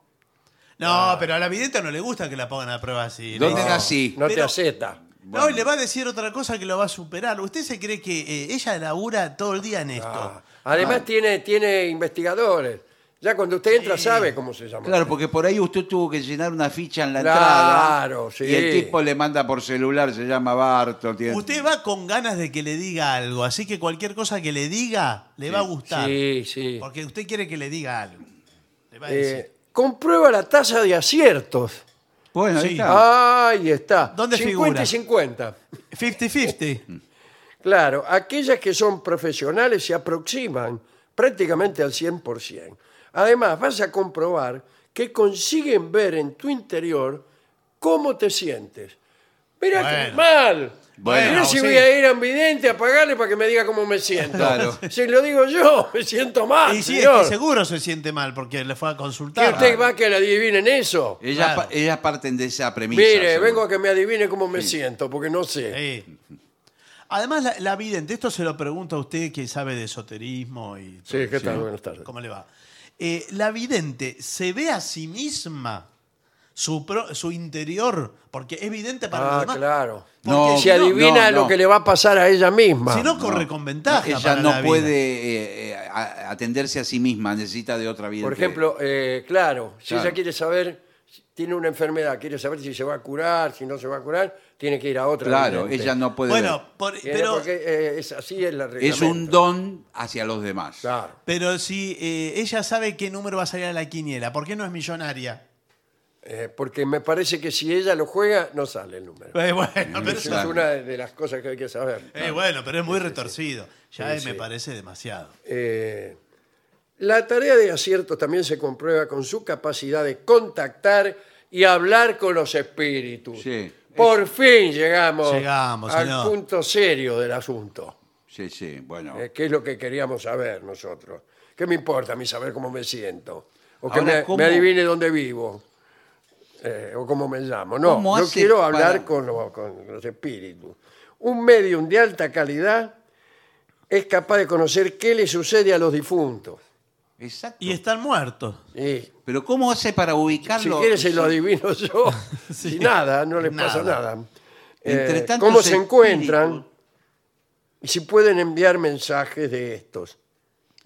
No, pero a la vidente no le gusta que la pongan a prueba así. Le ¿Dónde dice- nací? No te Pero- acepta. No, y le va a decir otra cosa que lo va a superar. ¿Usted se cree que eh, ella labura todo el día en esto? Ah, Además tiene, tiene investigadores. Ya cuando usted entra sabe cómo se llama. Claro, porque por ahí usted tuvo que llenar una ficha en la Claro, entrada. sí. Y el tipo le manda por celular, se llama Barto. tiene- Usted va con ganas de que le diga algo, así que cualquier cosa que le diga le va a gustar. Sí, sí. Porque usted quiere que le diga algo. Le va a decir. Comprueba la tasa de aciertos. Bueno, ahí Sí. está. Ahí está. ¿Dónde 50 figura? y 50. 50-50. Claro, aquellas que son profesionales se aproximan prácticamente al 100%. Además, vas a comprobar que consiguen ver en tu interior cómo te sientes. Mira qué Bueno. mal. Bueno, si sí. voy a ir a un vidente a pagarle para que me diga cómo me siento. Claro. Si lo digo yo, me siento mal. y sí, es señor. que seguro se siente mal porque le fue a ¿Que consultar. usted va a que le adivinen eso? Ellas, Claro. pa- ellas parten de esa premisa. Mire, seguro. vengo a que me adivine cómo me siento, porque no sé. Sí. Además, la, la vidente, esto se lo pregunto a usted que sabe de esoterismo y Sí, ¿qué tal? Buenas tardes. ¿Cómo le va? Eh, la vidente se ve a sí misma, su, pro- su interior, porque es evidente para los Ah, demás. claro. No, Porque Se si no- adivina no, lo no. que le va a pasar a ella misma. Si no, corre con ventaja. Ella para no vida. puede eh, eh, a- atenderse a sí misma, necesita de otra vida. Por ejemplo, eh, claro, si Claro. ella quiere saber, si tiene una enfermedad, quiere saber si se va a curar, si no se va a curar, tiene que ir a otra. Claro, vidente. ella no puede. Bueno, ver. por- Tiene- pero, porque, eh, es, así es la es reglamento. un don hacia los demás. Claro. pero si eh, ella sabe qué número va a salir a la quiniela, ¿por qué no es millonaria? Eh, porque me parece que si ella lo juega, no sale el número. Eh, bueno, pero, Esa claro. es una de las cosas que hay que saber. eh, bueno, pero es muy retorcido. Ya Sí, me sí. parece demasiado. Eh, la tarea de acierto también se comprueba con su capacidad de contactar y hablar con los espíritus. Sí. Por fin llegamos, Llegamos, al señor. punto serio del asunto, Sí, sí, bueno. eh, que es lo que queríamos saber nosotros. ¿Qué me importa a mí saber cómo me siento? O que Ahora, me, ¿cómo- me adivine dónde vivo. Eh, o cómo me llamo. No, ¿Cómo yo hace quiero hablar para- con, lo- con los espíritus. Un medium de alta calidad es capaz de conocer qué le sucede a los difuntos. Exacto. Y están muertos. Sí. Pero ¿cómo hace para Si ubicarlo? quieres se lo Sí. adivino yo. Si nada, no les pasa Nada. Entre Eh, ¿Cómo se encuentran? Y si pueden enviar mensajes de estos.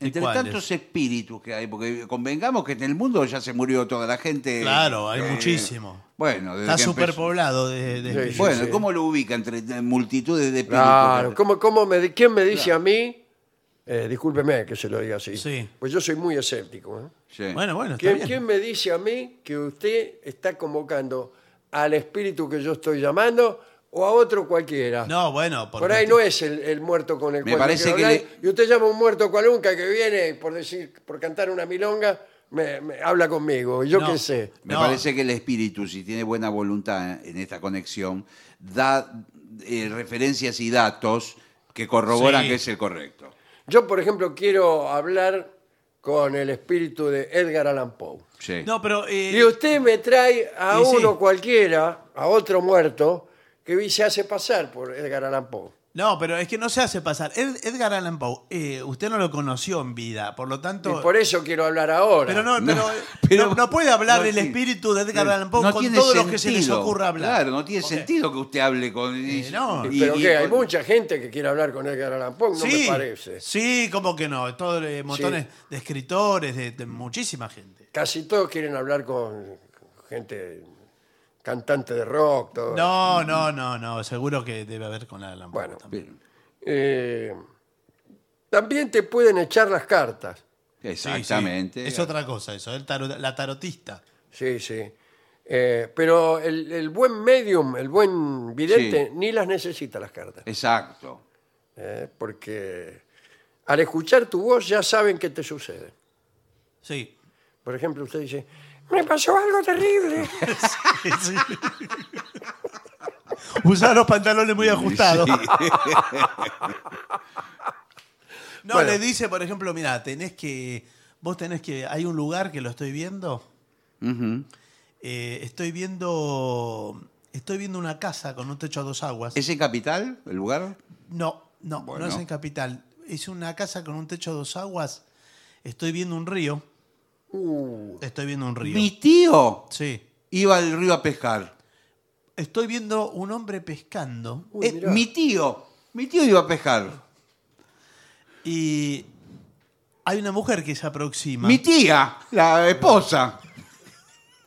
Entre cuáles? tantos espíritus que hay, porque convengamos que en el mundo ya se murió toda la gente. Claro, hay eh, muchísimo. Bueno, desde Está superpoblado de, espíritus. Bueno, sí. ¿cómo lo ubica entre eh, multitudes de espíritus? Claro, ¿cómo, cómo me, di- ¿quién me dice a mí? Eh, discúlpeme que se lo diga así. Sí. Pues yo soy muy escéptico. ¿eh? Sí. Bueno, bueno, está ¿Quién, bien. quién me dice a mí que usted está convocando al espíritu que yo estoy llamando o a otro cualquiera? No, bueno, Por ahí no es el, el muerto con el Me cual parece que hablar, le- y usted llama a un muerto cualunca que viene por decir por cantar una milonga me, me habla conmigo yo No. qué sé Me No. parece que el espíritu, si tiene buena voluntad en esta conexión, da eh, referencias y datos que corroboran Sí. que es el correcto. Yo, por ejemplo, quiero hablar con el espíritu de Edgar Allan Poe. Sí. No, pero. eh, Y usted me trae a Y sí. uno cualquiera, a otro muerto, que se hace pasar por Edgar Allan Poe. No, pero es que no se hace pasar. Ed- Edgar Allan Poe, eh, usted no lo conoció en vida, por lo Y tanto. por eso quiero hablar ahora. Pero no, pero, No, eh, pero- no, no puede hablar no el tiene- espíritu de Edgar Allan Poe No con tiene todo lo que se les sentido. ocurra hablar. Claro, no tiene Ok. sentido que usted hable con. y- no. y- ¿Pero y qué? Hay con- mucha gente que quiere hablar con Edgar Allan Poe, no sí, me parece. Sí, como que no. Todo, eh, montones de escritores, de, de muchísima gente. Casi todos quieren hablar con gente cantante de rock, todo. No, no, no, no. Seguro que debe haber con Allan Poe Bueno. también. Eh, también te pueden echar las cartas. Sí, Exactamente. sí. Es otra cosa eso, el tarot- la tarotista. Sí, sí. Eh, pero el, el buen medium, el buen vidente, Sí. ni las necesita las cartas. Exacto. eh, porque al escuchar tu voz ya saben qué te sucede. Sí. Por ejemplo, usted dice, me pasó algo terrible. sí. Usaba los pantalones muy ajustados. No, Bueno. le dice, por ejemplo, mira, tenés que. Vos tenés que. Hay un lugar que lo estoy viendo. Ujú. eh, estoy viendo. Estoy viendo una casa con un techo a dos aguas. ¿Es en Capital el lugar? No, no, Bueno. no es en Capital. Es una casa con un techo a dos aguas. Estoy viendo un río. Uh, Estoy viendo un río. Mi tío Sí. iba al río a pescar. Estoy viendo un hombre pescando. Uy, Eh, mirá. mi tío, mi tío iba a pescar. Y hay una mujer que se aproxima. Mi tía, la esposa.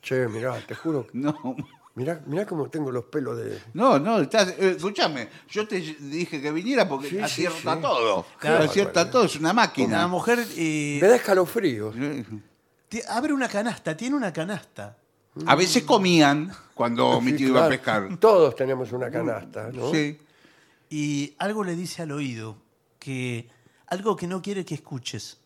che, mirá, te juro. que- No, Mirá, mirá cómo tengo los pelos de... no, no, estás, eh, escúchame, yo te dije que viniera porque Sí, sí, acierta sí. todo. Claro. acierta todo, es una Una máquina. mujer eh, Me da escalofrío. Abre una canasta, tiene una canasta. A veces comían cuando mi tío iba a pescar. Todos tenemos una canasta, ¿no? Sí. Y algo le dice al oído que algo que no quiere que escuches.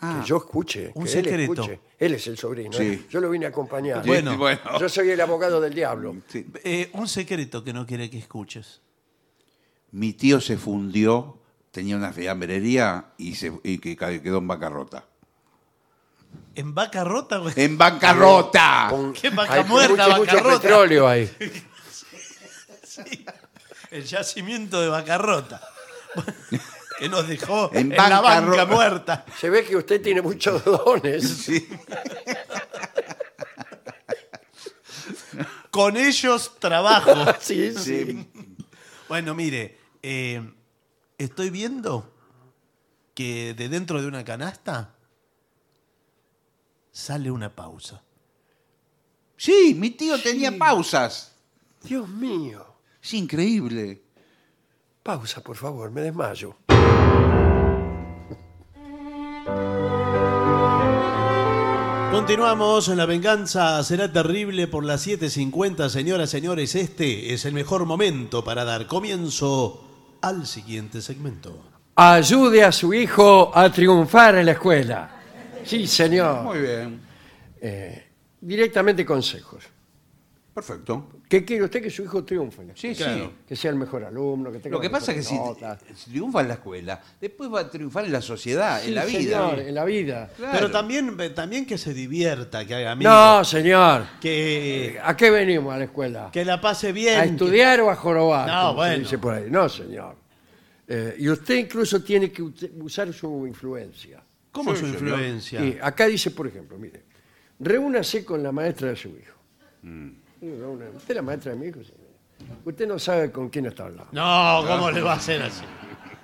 Ah, Que yo escuche, Un que secreto. él escuche. Él es el sobrino. Sí. ¿eh? Yo lo vine a acompañar. Bueno. bueno. Yo soy el abogado del diablo. Sí. Eh, un secreto que no quiere que escuches. Mi tío se fundió, tenía una fiambrería y, se, y quedó en bancarrota. ¿En vaca rota? güey? ¡En bancarrota! Con- Qué vaca hay muerta, mucho, mucho bancarrota. petróleo ahí. Sí. El yacimiento de Bacarrota. que nos dejó En en, la banca bancarrota. muerta. Se ve que usted tiene muchos dones. Sí. Con ellos trabajo. Sí, sí. Sí. Bueno, mire, eh, estoy viendo que de dentro de una canasta sale una pausa. Sí, mi tío tenía pausas. Dios mío. Es increíble. Pausa, por favor, me desmayo. Continuamos en La Venganza Será Terrible por las 7.50. Señoras, señores, este es el mejor momento para dar comienzo al siguiente segmento. Ayude a su hijo a triunfar en la escuela. Sí, señor. Muy bien. Eh, directamente consejos. Perfecto. ¿Qué quiere usted que su hijo triunfe? en la Sí, sí. Que sea el mejor alumno, que tenga Lo que las pasa es que si, mejores notas. si triunfa en la escuela, después va a triunfar en la sociedad, Sí, en la vida. señor, en la vida. Claro. Pero también, también que se divierta, que haga amigos. No, señor. Que, ¿A qué venimos a la escuela? que la pase bien. ¿A estudiar o a jorobar? No, como se bueno. dice por ahí. No, señor. Eh, y usted incluso tiene que ut- usar su influencia. ¿Cómo Sí, su señor. influencia? Y acá dice, por ejemplo, mire, reúnase con la maestra de su hijo. Mm. ¿Usted es la maestra de mi hijo? señor? Usted no sabe con quién está hablando. No, ¿cómo le va a hacer así?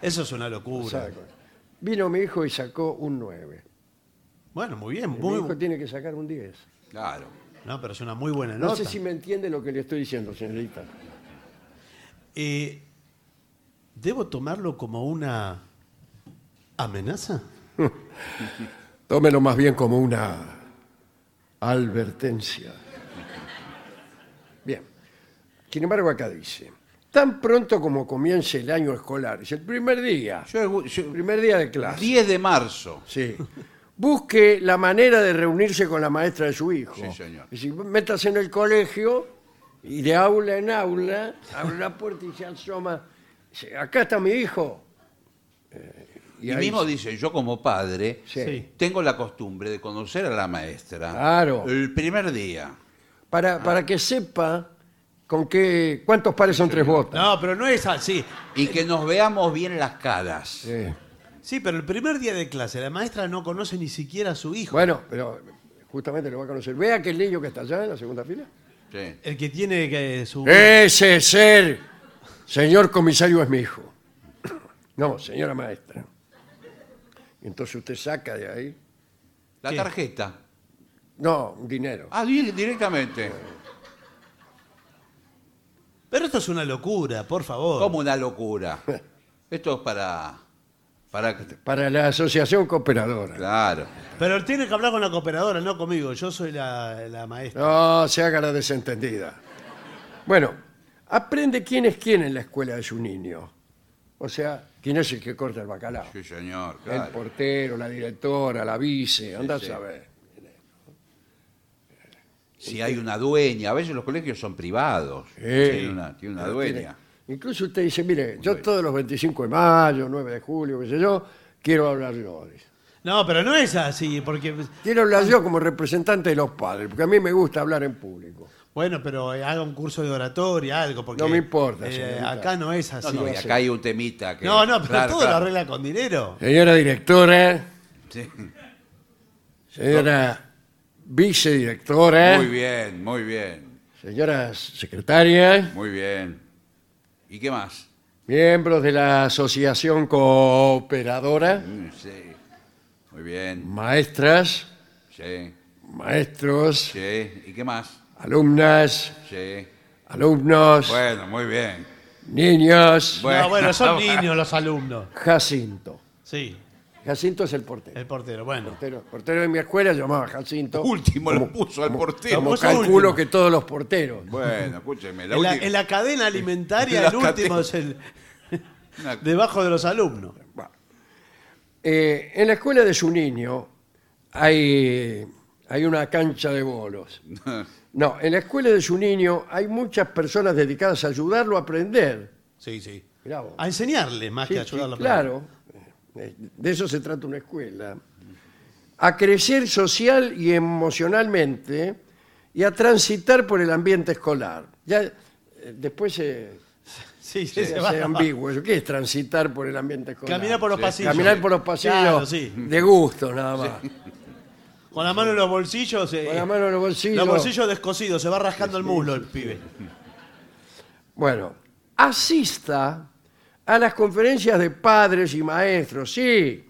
Eso es una No locura. sabe con- Vino mi hijo y sacó un 9. Bueno, muy bien. Mi Muy, hijo tiene que sacar un 10. Claro. no, pero es una muy buena No nota. sé si me entiende lo que le estoy diciendo, señorita. Eh, ¿Debo tomarlo como una amenaza? Tómelo más bien como una advertencia. Bien. Sin embargo, acá dice, tan pronto como comience el año escolar, es el primer día, Yo, yo- el primer día de clase. 10 de marzo. Sí. Busque la manera de reunirse con la maestra de su hijo. Sí, señor. Y si metas en el colegio y de aula en aula, abre la puerta y se asoma dice, acá está mi hijo. Eh, Y, ahí- mismo dice, yo como padre Sí. Tengo la costumbre de conocer a la maestra. Claro. El primer día. para, para que sepa con qué, cuántos pares son tres botas. No, pero no es así. Y que nos veamos bien las caras. Sí. Sí, pero el primer día de clase, la maestra no conoce ni siquiera a su hijo. Bueno, pero justamente lo va a conocer. Ve aquel niño que está allá en la segunda fila. Sí. El que tiene que su. Ese ser, señor comisario, es mi hijo. No, señora maestra. Entonces usted saca de ahí. La ¿Qué? tarjeta. No, un dinero. Ah, di- directamente. Pero esto es una locura, por favor. Como una locura. Esto es para... para Para la asociación cooperadora. claro. Pero él tiene que hablar con la cooperadora, no conmigo. Yo soy la, la maestra. No se haga la desentendida. Bueno, aprende quién es quién en la escuela de su niño. O sea, quién es el que corta el bacalao. Sí, señor. El Claro. portero, la directora, la vice, anda sí. a saber. Si hay una dueña. A veces los colegios son privados. Sí. Tiene una, tiene una Pero dueña. tiene- Incluso usted dice, mire, yo todos los 25 de mayo, 9 de julio, qué sé yo, quiero hablar yo. dice. No, pero no es así, porque. Quiero hablar yo como representante de los padres, porque a mí me gusta hablar en público. Bueno, pero eh, haga un curso de oratoria, algo. Porque, No me importa, eh, señorita. acá no es así. No, no, y acá hay un temita que... No, no, pero Claro, todo claro. lo arregla con dinero. Señora directora, Sí. señora vicedirectora, Muy bien, muy bien. señoras secretarias, Muy bien. ¿Y qué más? miembros de la asociación cooperadora, Mm, Sí. Muy bien. maestras, Sí. maestros, Sí. ¿Y qué más? Alumnas, Sí. alumnos, Bueno, muy bien. niños, Bueno. No, bueno, son niños los alumnos. Jacinto. Sí, Jacinto es el portero. el portero. Bueno. portero, portero de mi escuela llamaba Jacinto. Último lo puso al portero. Como calculo último. que todos los porteros. Bueno, escúcheme. La En la, última- en la cadena alimentaria, La el último cadena. es el. Una- debajo de los alumnos. Bueno. Eh, en la escuela de su niño hay, hay una cancha de bolos. No, en la escuela de su niño hay muchas personas dedicadas a ayudarlo a aprender. Sí, sí. Mirá vos. A enseñarle más Sí, que a sí, ayudarlo. a claro, Eh, de eso se trata una escuela. A crecer social y emocionalmente y a transitar por el ambiente escolar. Ya eh, después se, Sí, sí, se se hace va. ambiguo. ¿Qué es transitar por el ambiente escolar? Caminar por los pasillos. Caminar por los pasillos Claro, sí. de gusto, nada más. Con la mano en los bolsillos. eh, Con la mano en los bolsillos. Los bolsillos descosidos, se va rascando el muslo el pibe. Bueno, asista a las conferencias de padres y maestros, sí.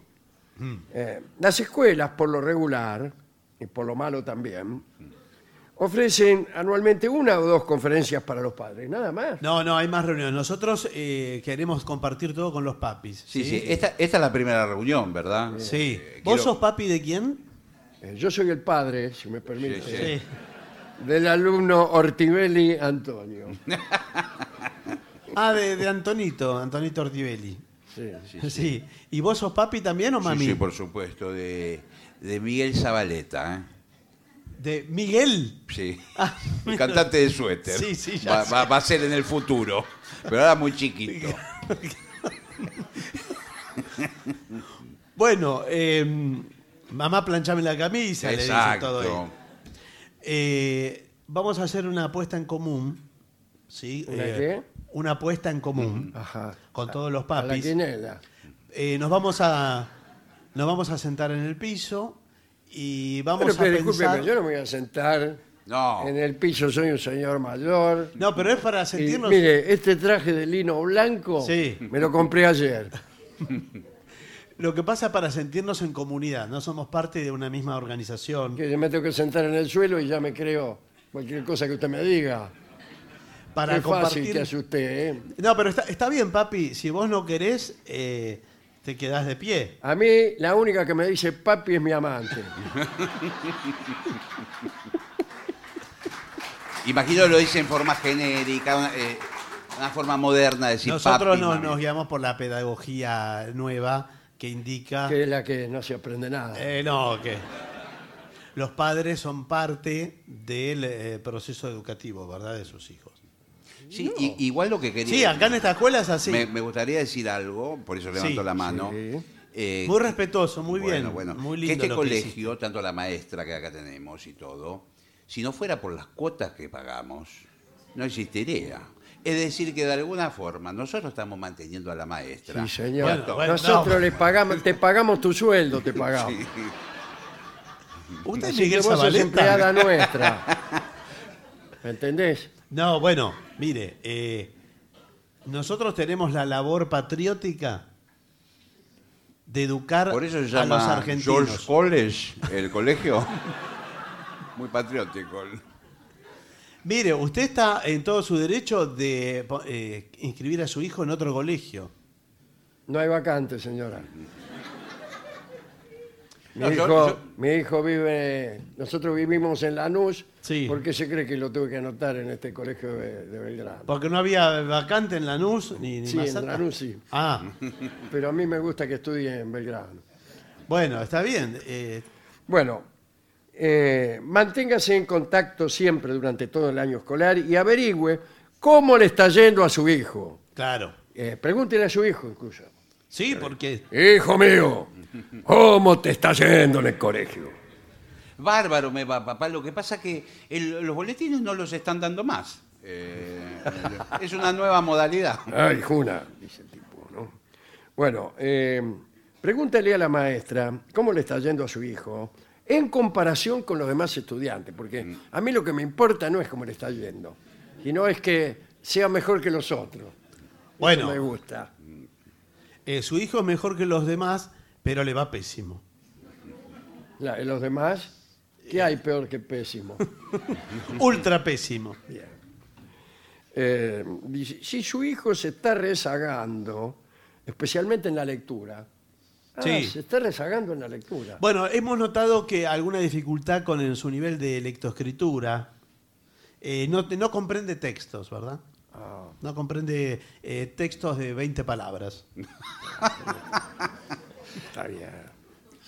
Eh, las escuelas, por lo regular, y por lo malo también, ofrecen anualmente una o dos conferencias para los padres, nada más. No, no, hay más reuniones. Nosotros eh, queremos compartir todo con los papis. Sí, sí. Esta, esta es la primera reunión, ¿verdad? Sí. Eh, ¿Vos quiero- sos papi de quién? Eh, yo soy el padre, si me permite, Sí, sí. del alumno Ortivelli Antonio. Ah, de, de Antonito, Antonito Ortivelli. Sí. Sí, ¿Y vos sos papi también o Sí, mami? sí, por supuesto. De, de Miguel Zabaleta, ¿eh? ¿De Miguel? Sí. Ah, El cantante de suéter. Sí, sí, ya va, sé. va- va a ser en el futuro. Pero ahora muy chiquito. Bueno, eh, mamá planchame la camisa, le dice todo Exacto. Eh, vamos a hacer una apuesta en común. ¿sí? ¿Una Eh, qué? Una apuesta en común Ajá. con todos los A la papis. quinela. Eh, nos vamos a nos vamos a sentar en el piso y vamos Bueno, pero a pensar. yo no me voy a sentar No. en el piso, soy un señor mayor. No, pero es para Y, sentirnos. mire, este traje de lino blanco Sí. me lo compré ayer. Lo que pasa es para sentirnos en comunidad. No somos parte de una misma organización. Que yo me tengo que sentar en el suelo y ya me creo cualquier cosa que usted me diga. Para Qué fácil compartir. que hace usted, ¿eh? No, pero está, está bien, papi. Si vos no querés, eh, te quedás de pie. A mí, la única que me dice papi es mi amante. Imagino lo dice en forma genérica, una, eh, una forma moderna de decir Nosotros papi, mami. nos guiamos por la pedagogía nueva que indica. que es la que no se aprende nada. Eh, no, que los padres son parte del eh, proceso educativo, ¿verdad? De sus hijos. Sí, i- igual lo que quería. Sí, acá en esta escuela es así. me, me gustaría decir algo, por eso levanto Sí, la mano. sí. Eh, Muy respetuoso, muy bueno, bien. Bueno, muy que lindo este lo que colegio, tanto la maestra que acá tenemos y todo, si no fuera por las cuotas que pagamos, no existiría. Es decir, que de alguna forma nosotros estamos manteniendo a la maestra. Sí, señor. Bueno, bueno, Nosotros no. les pagamos, te pagamos tu sueldo, te pagamos. Sí. ¿Usted es Así que vos sos empleada nuestra. ¿Me entendés? No, bueno, mire, eh, nosotros tenemos la labor patriótica de educar Por eso se a los llama argentinos. George College, el colegio. Muy patriótico. Mire, usted está en todo su derecho de eh, inscribir a su hijo en otro colegio. No hay vacante, señora. Mi, No, yo- hijo, yo- mi hijo vive, nosotros vivimos en Lanús. Sí. ¿Por qué se cree que lo tuve que anotar en este colegio de, de Belgrano? Porque no había vacante en Lanús ni, ni Sí, en. Lanús sí. Ah, Pero a mí me gusta que estudie en Belgrano. bueno, está bien. eh, Bueno, eh, manténgase en contacto siempre durante todo el año escolar y averigüe cómo le está yendo a su hijo. claro. Eh, pregúntele a su hijo incluso. Sí, porque Hijo mío, ¿cómo te está yendo en el colegio? Bárbaro me va, papá. Lo que pasa que el- los boletines no los están dando más. Eh, es una nueva modalidad. Ay, Juna, dice el tipo, ¿no? Bueno, eh, pregúntale a la maestra cómo le está yendo a su hijo en comparación con los demás estudiantes, porque a mí lo que me importa no es cómo le está yendo, sino es que sea mejor que los otros. Bueno. Eso me gusta. eh, su hijo es mejor que los demás, pero le va pésimo. La- los demás, ¿qué hay peor que pésimo? Ultra pésimo. Bien. Eh, dice, si su hijo se está rezagando, especialmente en la lectura, ah, Sí. se está rezagando en la lectura. Bueno, hemos notado que alguna dificultad con el- su nivel de lectoescritura. Eh, no, no comprende textos, ¿verdad? Ah, No comprende eh, textos de 20 palabras. está bien.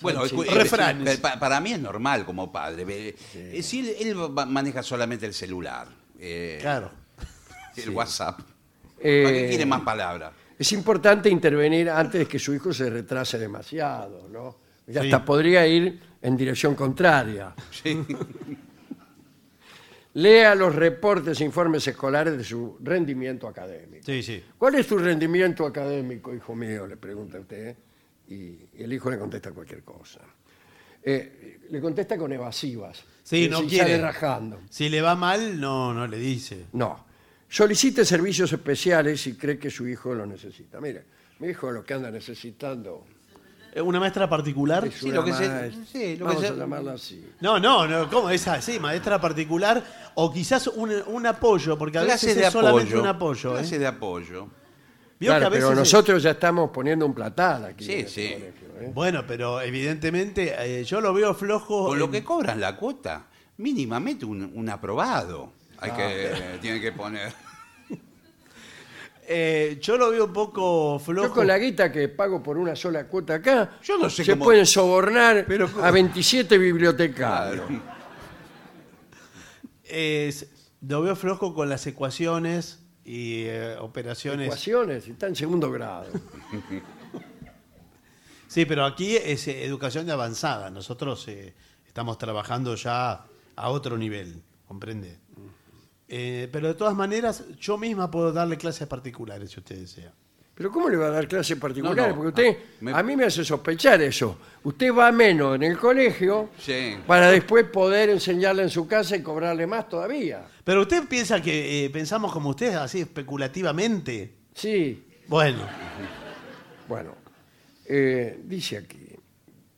Bueno, Sí, sí. eh, Refranes. para mí es normal como padre. Si él, maneja solamente el celular, eh, Claro. el WhatsApp. Eh, ¿Para qué quiere más palabras? Es importante intervenir antes de que su hijo se retrase demasiado, ¿no? Sí. hasta podría ir en dirección contraria. Sí. Lea los reportes e informes escolares de su rendimiento académico. Sí, sí. ¿Cuál es tu rendimiento académico, hijo mío? Le pregunta usted. Y el hijo le contesta cualquier cosa. Eh, le contesta con evasivas. Sí, Y no quiere. sale rajando. Si le va mal, no, no le dice. No. Solicite servicios especiales si cree que su hijo lo necesita. Mire, mi hijo lo que anda necesitando Eh, ¿Una maestra particular? es Sí, una lo que se- maestra. sí, lo que Vamos se- a llamarla así. No, no, no, ¿cómo es así? Maestra particular o quizás un, un apoyo, porque a veces de es solamente apoyo. un apoyo. ¿eh? Clase de apoyo. Vio Claro, que a veces pero es- nosotros ya estamos poniendo un platal aquí. Sí, en este sí. colegio, ¿eh? Bueno, pero evidentemente eh, yo lo veo flojo. Con lo en- que cobran la cuota, mínimamente un, un aprobado. Hay que, Ah. tiene que poner. eh, yo lo veo un poco flojo. Yo con la guita que pago por una sola cuota acá, Yo no sé se cómo- pueden sobornar Pero- a 27 bibliotecarios. Es- lo veo flojo con las ecuaciones y eh, operaciones. Ecuaciones, está en segundo grado. Sí, pero aquí es eh, educación de avanzada. Nosotros eh, estamos trabajando ya a otro nivel, ¿comprende? Eh, pero de todas maneras, yo misma puedo darle clases particulares si usted desea. Pero ¿cómo le va a dar clases particulares? No, no, Porque usted, ah, me- a mí me hace sospechar eso. Usted va menos en el colegio Sí. para después poder enseñarle en su casa y cobrarle más todavía. Pero usted piensa que eh, pensamos como usted, así especulativamente. Sí, Bueno, bueno, eh, dice aquí,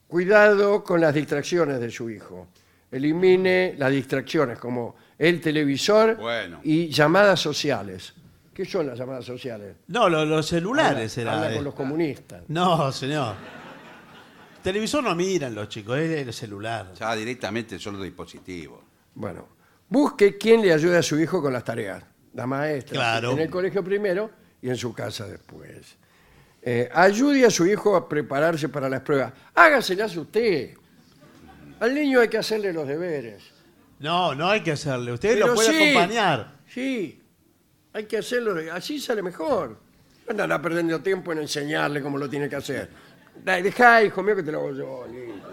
cuidado con las distracciones de su hijo. Elimine las distracciones como el televisor Bueno. y llamadas sociales. ¿Qué son las llamadas sociales? no, lo- los celulares Habla, era. habla eh. con los comunistas. No, señor. Televisor no miran los chicos, es el celular. Ya directamente son los dispositivos. Bueno, busque quién le ayude a su hijo con las tareas. La maestra. Claro. En el colegio primero y en su casa después. Eh, ayude a su hijo a prepararse para las pruebas. Hágaselas usted. Al niño hay que hacerle los deberes. No, no hay que hacerle. Usted Pero lo puede sí, acompañar. Sí. hay que hacerlo, así sale mejor. No Andan perdiendo tiempo en enseñarle cómo lo tiene que hacer. Dale, Dejá, hijo mío, que te lo hago yo. listo.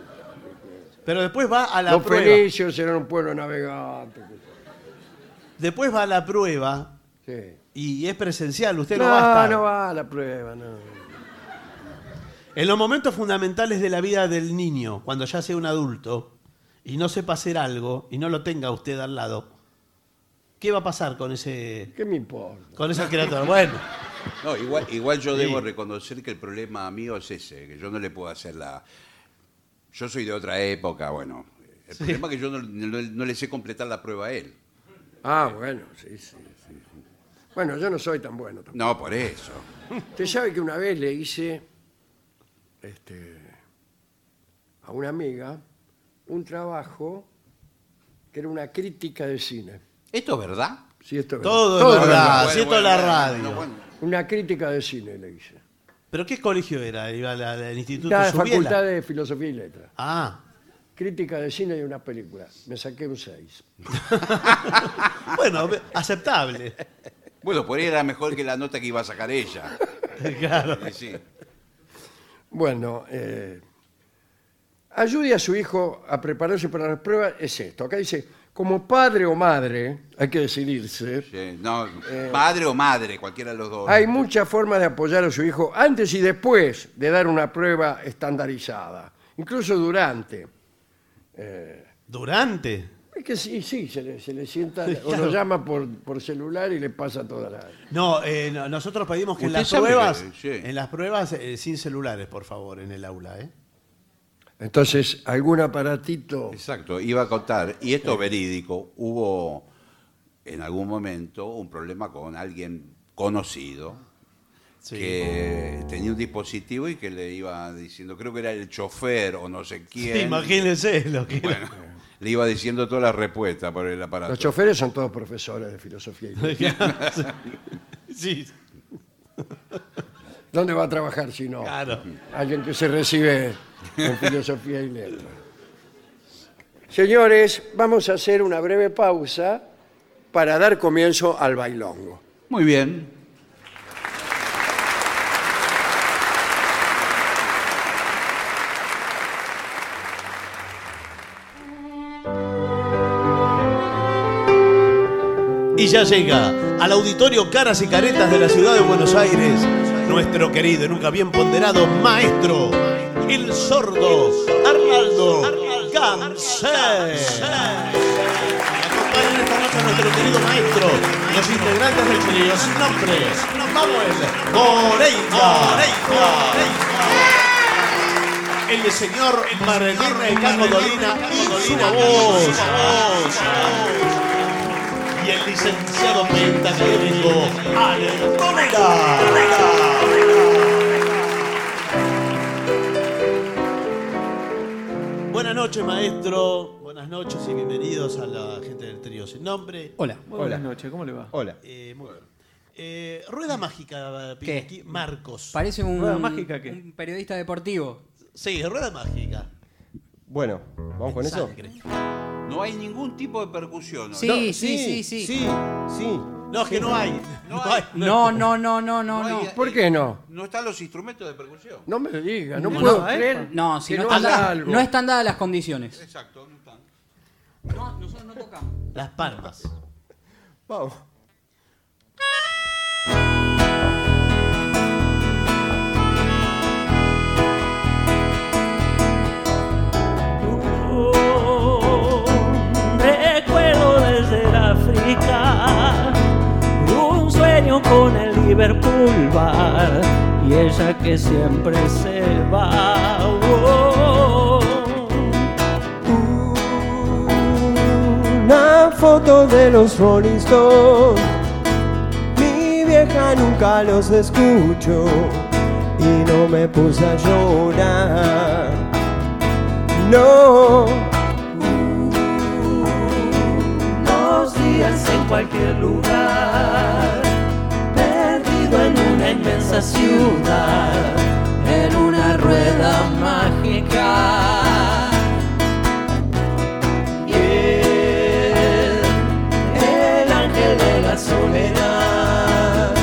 Pero después va a la Los prueba. fenicios eran un pueblo navegante. Después va a la prueba Sí. y es presencial, usted no, No, va a estar. no va a la prueba, no. En los momentos fundamentales de la vida del niño, cuando ya sea un adulto y no sepa hacer algo y no lo tenga usted al lado, ¿qué va a pasar con ese ¿Qué me importa? con esa criatura? Bueno, No, igual, igual yo Sí. debo reconocer que el problema mío es ese, que yo no le puedo hacer la... Yo soy de otra época, bueno. El problema es que yo no, no- no le sé completar la prueba a él. Ah, bueno, sí, sí, sí. Bueno, yo no soy tan bueno tampoco. No, por eso. Usted sabe que una vez le hice este, a una amiga un trabajo que era una crítica de cine. ¿Esto es verdad? Sí, esto es todo, verdad. es verdad, Bueno, siento bueno, la bueno, radio. bueno. Una crítica de cine le hice. ¿Pero qué colegio era? ¿Iba al, al instituto La Subiela? Facultad de Filosofía y Letras. Ah, Crítica de cine de una película. Me saqué un 6. bueno, aceptable. Bueno, por ahí era mejor que la nota que iba a sacar ella. claro. Sí. Bueno, eh, ayude a su hijo a prepararse para las pruebas es esto. Acá dice, como padre o madre, hay que decidirse. Sí, No, padre o madre, cualquiera de los dos. Hay muchas formas de apoyar a su hijo antes y después de dar una prueba estandarizada, incluso durante. Durante. Es que sí, sí, se le, se le sienta o lo llama por, por celular y le pasa toda la... No, eh, no, nosotros pedimos que en las pruebas, que- sí. en las pruebas eh, sin celulares, por favor, en el aula, ¿eh? Entonces, algún aparatito... Exacto, iba a contar, y esto es verídico, hubo en algún momento un problema con alguien conocido Sí. que tenía un dispositivo y que le iba diciendo, creo que era el chofer o no sé quién. Sí, imagínense lo que Bueno, le iba diciendo todas las respuestas por el aparato. Los choferes son todos profesores de filosofía. y sí, ¿Dónde va a trabajar si no? claro. Alguien que se recibe en filosofía y letras. Señores, vamos a hacer una breve pausa para dar comienzo al bailongo. Muy bien. Y ya llega al auditorio Caras y Caretas de la ciudad de Buenos Aires nuestro querido y nunca bien ponderado maestro, el sordo Arnaldo Gansé. Acompañan esta noche a nuestro querido maestro, los integrantes del trío sin nombre, Manuel Moreira. El señor Martín Caco Dolina y su voz. Y el licenciado pentacadémico Ale Buenas noches, maestro. Buenas noches y bienvenidos a la gente del trío sin nombre. Hola, muy buenas noches, ¿cómo le va? Hola. Eh, muy bien. Eh, rueda mágica, ¿Qué? Pinky, Marcos. Parece un, ¿Rueda mágica qué? un periodista deportivo. Sí, rueda mágica. Bueno, ¿vamos con eso? Sangre. No hay ningún tipo de percusión. ¿no? Sí, No, sí, sí, sí. Sí, sí. No, es que no hay. No No hay. No, no, no, no, no, No no. hay- ¿Por qué no? No están los instrumentos de percusión. No me diga, no, No, puedo no, creer No, si que no, no están haya dadas- algo. no están dadas las condiciones. Exacto, no están. No, nosotros no tocamos. Las palmas. Vamos. recuerdo con el Liverpool bar y ella que siempre se va. Oh, Una foto de los Rolling Stones. Mi vieja nunca los escucho y no me puse a llorar. No. los días en cualquier lugar, ciudad, en una rueda mágica. El ángel de la soledad,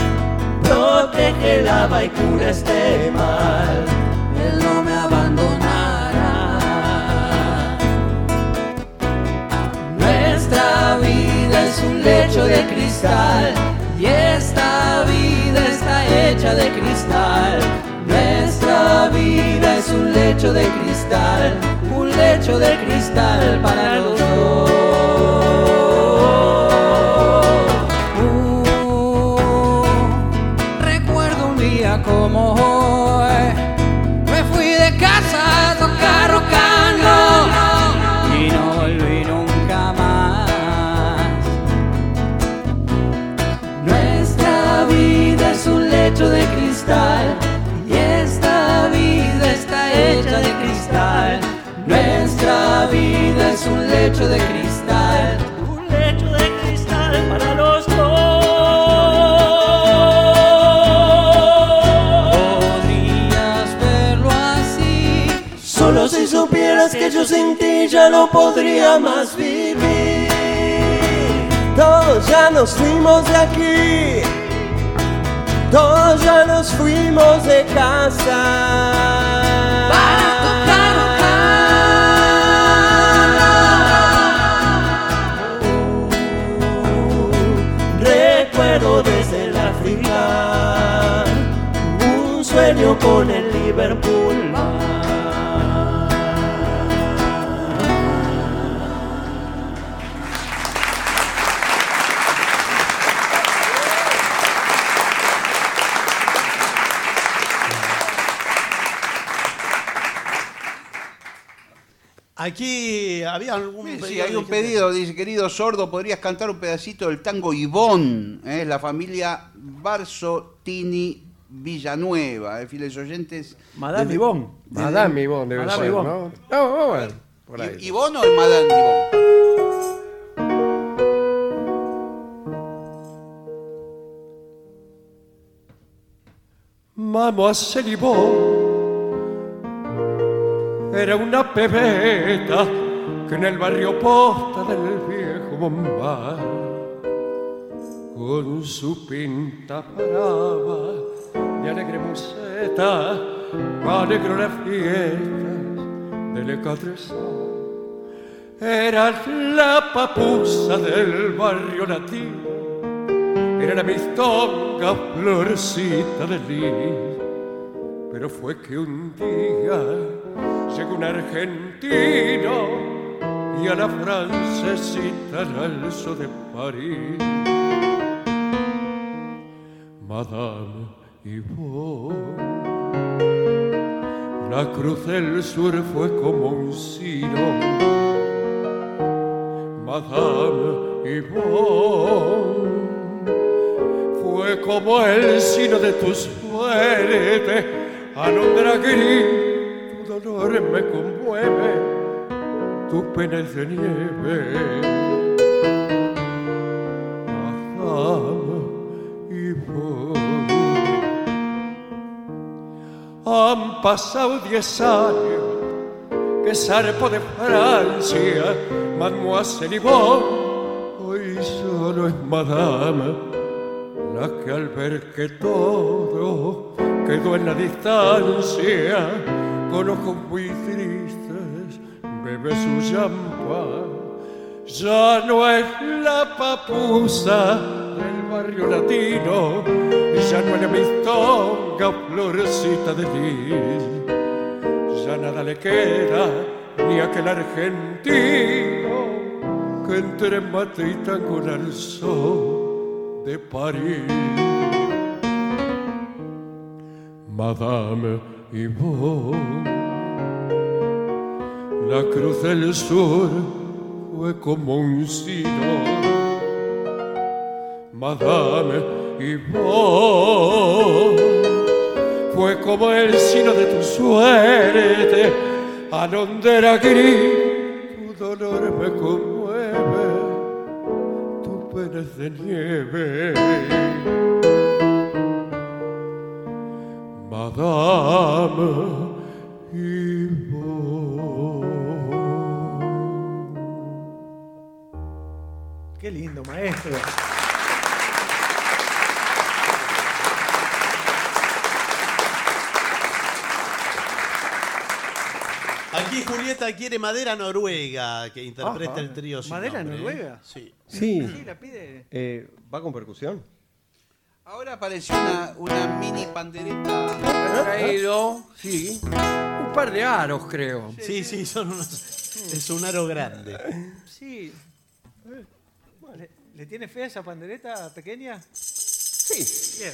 lava y cura este mal. Él no me abandonará. Nuestra vida es un lecho de cristal y esta vida de cristal. Nuestra vida es un lecho de cristal, un lecho de cristal para los ya no podría más vivir. Todos ya nos fuimos de aquí. Todos ya nos fuimos de casa. Para tocar Recuerdo desde el África un sueño con el Aquí había algún Sí, pedido hay de un gente? pedido, dice, querido sordo, ¿podrías cantar un pedacito del tango Ivón? ¿eh? La familia Barzotini Villanueva, ¿eh? fieles oyentes. Madame Desde- Ivonne. Madame Ivonne debe Madame ser, Ivonne. ¿no? No, vamos a ver. Por ahí. ¿I- ¿Ivón o el Madame Ivón? Mademoiselle Yvonne era una pebeta en el barrio posta del viejo Bombay con su pinta paraba de alegre museta alegró las fiestas del Ecatresón. Era la papusa del barrio latino era la mistonga florcita de lis. Pero fue que un día llegó un argentino y a la francesita la alzó de París. Madame Yvonne, la cruz del sur fue como un sino. Madame Yvonne fue como el sino de tu suerte, alondra gris, tu dolor me conmueve, tu pena es de nieve. Madame Yvonne. Han pasado diez años que zarpo de Francia, Mademoiselle Yvonne, hoy solo es Madame la que al ver que todo quedó en la distancia, con ojos muy champán. Ya no es la papusa del barrio latino, ya no es la mistonga florecita de lis. Ya nada le queda ni aquel argentino que entre mate y tango alzó de París. Madame Yvonne, la cruz del sur fue como un sino. Madame Yvonne, fue como el sino de tu suerte, alondra gris, tu dolor me conmueve tu pena de nieve. Madame maestro. Aquí Julieta quiere Madera Noruega, que interpreta Ajá. el ah, trío. ¿Madera ¿eh? Noruega? Sí. Sí. Sí, la pide. Eh, ¿Va con percusión? Ahora apareció una, mini pandereta. ¿Eh? Ha traído, sí, un par de aros, creo. Sí, sí, son unos. Es un aro grande. Sí. ¿Le, tiene fe a esa pandereta pequeña? Sí. Bien.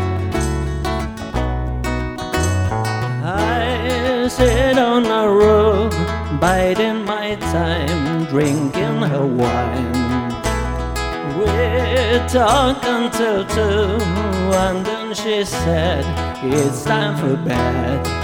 Biding my time, drinking her wine. We talked until two, and then she said, It's time for bed.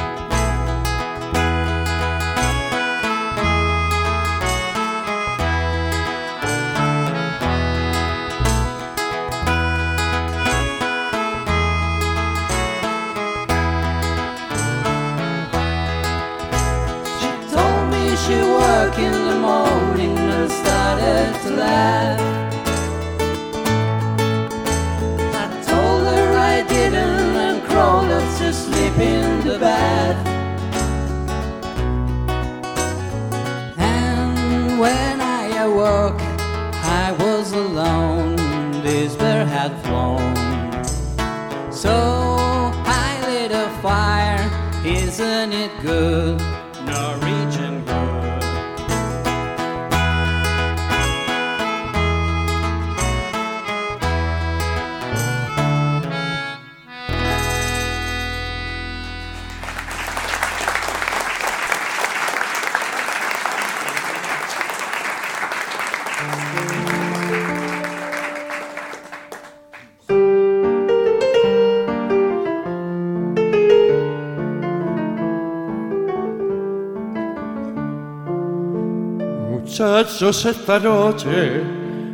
Muchachos, esta noche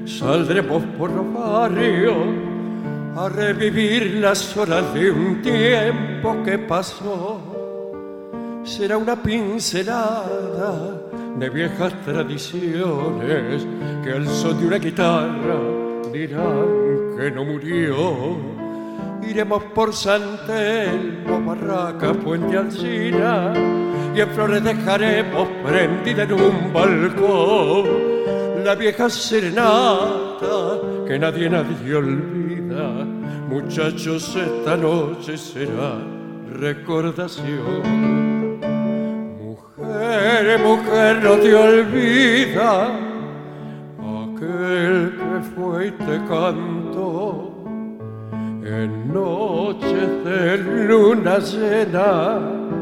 saldremos por los barrios a revivir las horas de un tiempo que pasó. Será una pincelada de viejas tradiciones que al son de una guitarra dirán que no murió. Iremos por San Telmo, Barraca, Puente Alcina en flores dejaremos prendida en un balcón la vieja serenata que nadie, nadie olvida. Muchachos, esta noche será recordación. Mujer, mujer, no te olvida aquel que fue y te cantó en noches de luna llena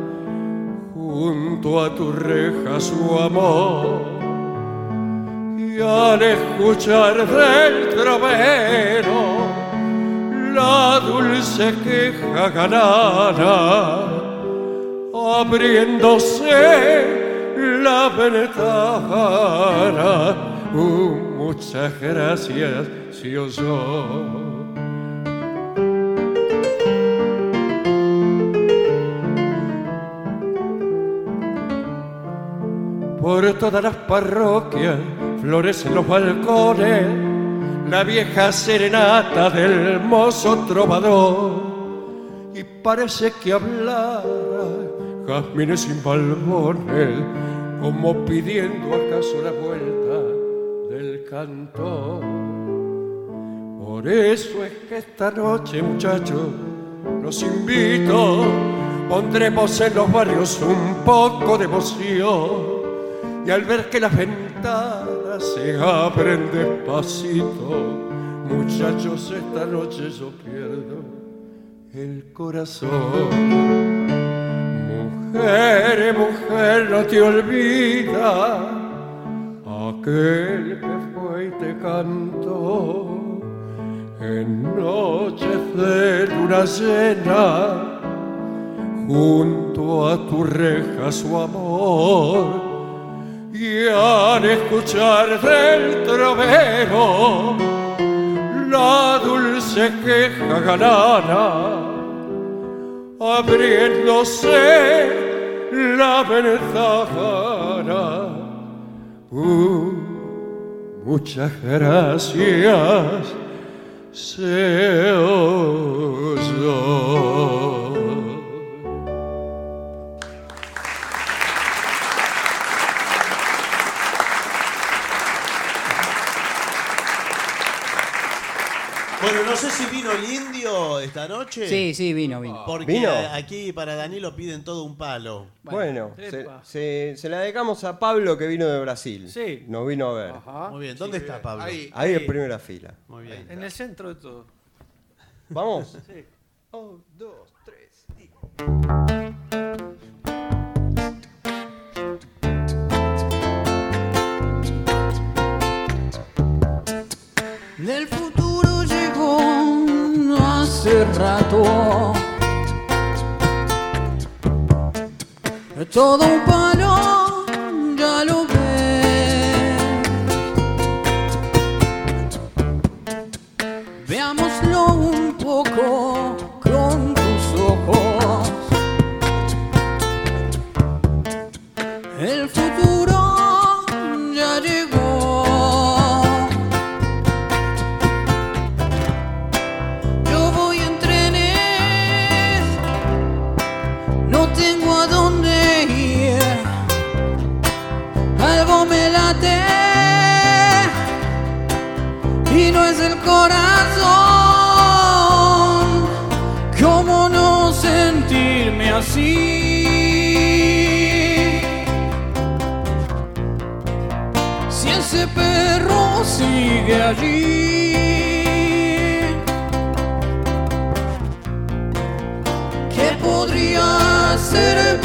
junto a tu reja su amor. Y al escuchar del trovero la dulce queja ganada abriéndose la ventana Uh, muchas gracias si Por todas las parroquias florecen los balcones, la vieja serenata del mozo trovador. Y parece que hablara jazmines sin balbones, como pidiendo acaso la vuelta del cantor. Por eso es que esta noche, muchachos, los invito, pondremos en los barrios un poco de emoción. Y al ver que las ventanas se abren despacito, Muchachos, esta noche yo pierdo el corazón. Mujer, mujer, no te olvida aquel que fue y te cantó en noches de luna llena junto a tu reja su amor y al escuchar del trovero la dulce queja galana abriéndose la ventana Uh, muchas gracias se. Esta noche. Sí, sí, vino, vino. Porque ¿Vino? aquí para Danilo piden todo un palo. Bueno, se, epa. se- se la dedicamos a Pablo que vino de Brasil. Sí. Nos vino a ver. Ajá. Muy bien, ¿dónde está Pablo? Ahí. Ahí en primera fila. Muy bien. En el centro de todo. ¿Vamos? Sí. Un, dos, tres. y- Del llegó hace rato. Todo un palo, ya lo ves. Veámoslo un poco Si ese perro sigue allí. ¿Qué podría ser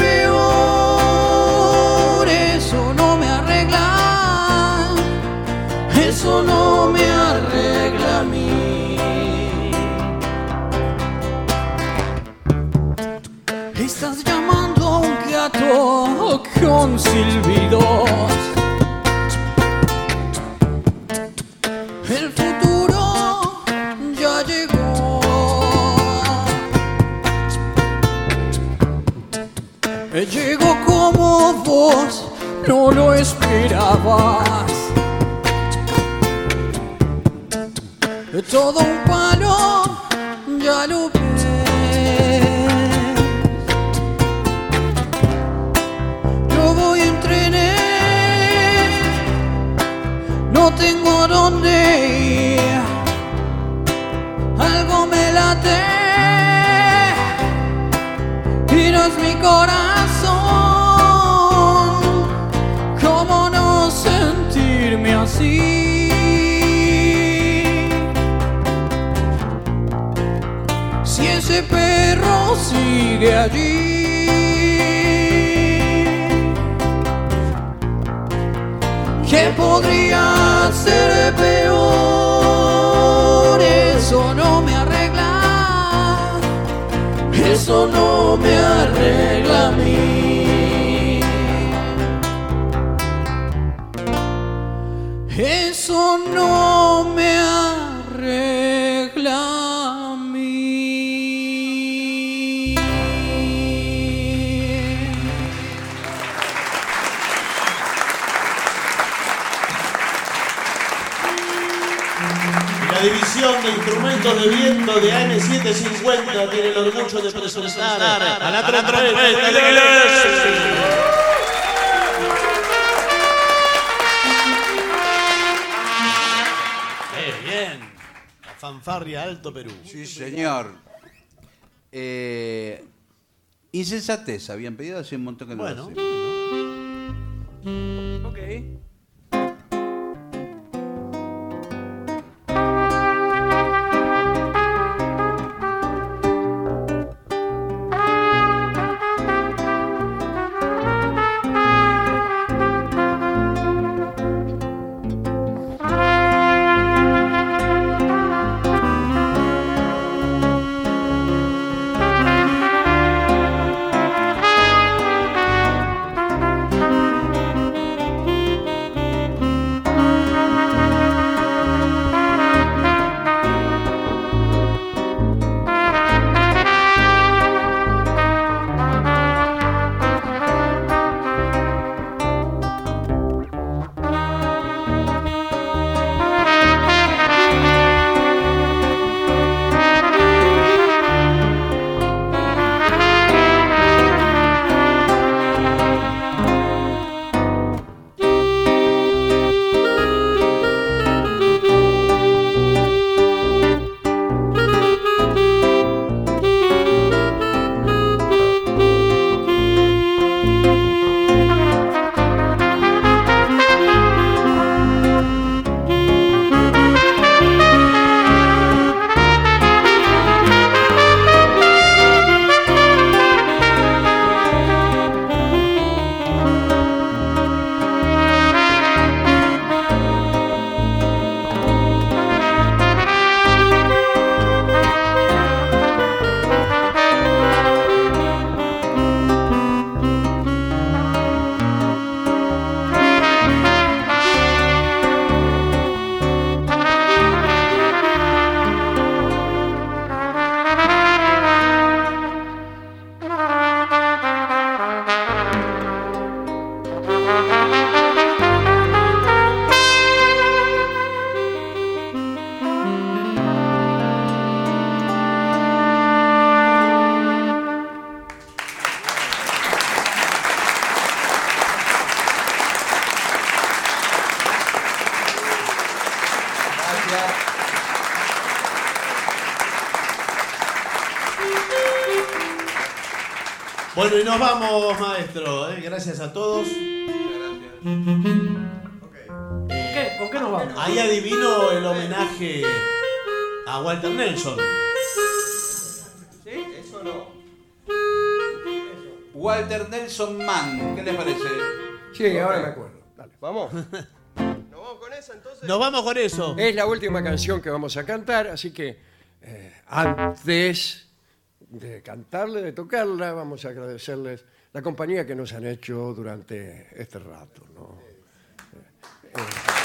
silbidos. El futuro ya llegó. Llegó como vos no lo esperabas. Todo un palo, ya lo tengo dónde ir. Algo me late y no es mi corazón. ¿Cómo no sentirme así? Si ese perro sigue allí. ¿Qué ser peor? Eso no me arregla. Eso no me arregla a mí. De viento de AM750 tiene el orgullo de presentar a la trompeta de Iglesia. Bien. La fanfarria Alto Perú. Sí, señor. Eh, insensatez, habían pedido hace un montón que no Bueno, lo hacemos. Ok. Bueno, y nos vamos, maestro. ¿eh? Gracias a todos. ¿Qué? ¿Con qué nos vamos? Ahí adivino el homenaje a Walter Nelson. ¿Sí? Eso no. Walter Nelson Mann, ¿qué les parece? Sí, ahora me acuerdo. Dale. ¿Vamos? ¿Nos vamos con esa entonces? Nos vamos con eso. Es la última canción que vamos a cantar, así que eh, antes de cantarla, de tocarla, vamos a agradecerles la compañía que nos han hecho durante este rato. ¿no? Eh,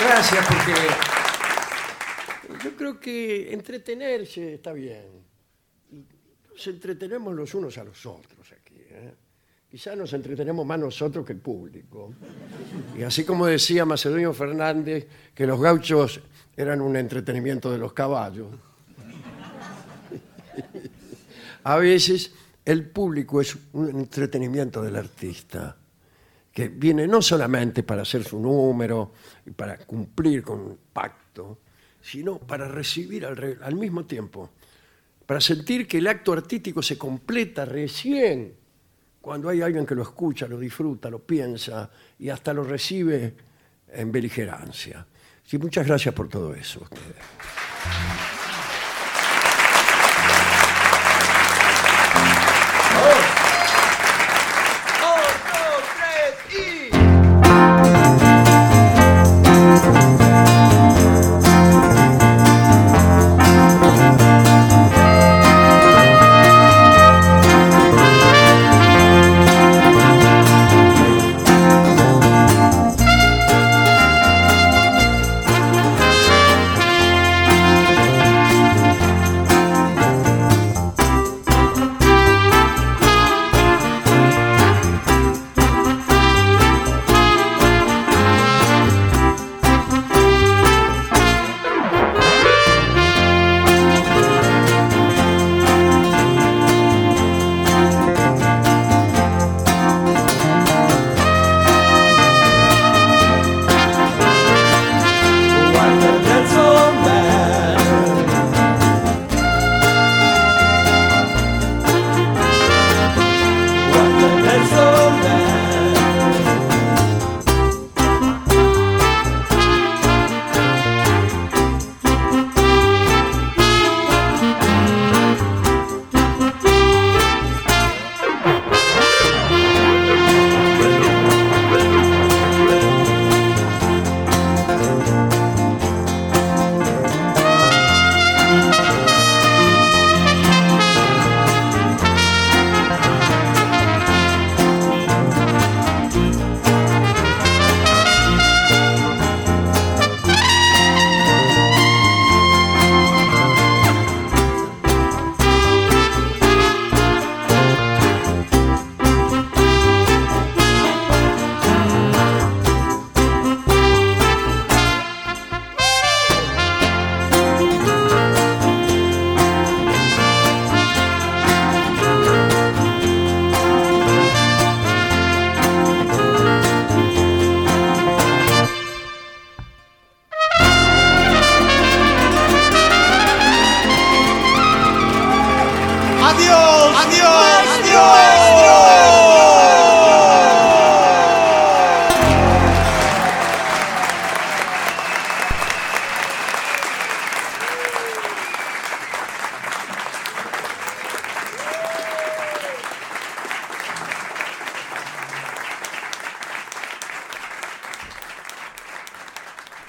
Gracias porque yo creo que entretenerse está bien. Nos entretenemos los unos a los otros. Quizás nos entretenemos más nosotros que el público. Y así como decía Macedonio Fernández que los gauchos eran un entretenimiento de los caballos, a veces el público es un entretenimiento del artista que viene no solamente para hacer su número y para cumplir con un pacto, sino para recibir al, al mismo tiempo, para sentir que el acto artístico se completa recién cuando hay alguien que lo escucha, lo disfruta, lo piensa y hasta lo recibe en beligerancia. Sí, muchas gracias por todo eso. ustedes.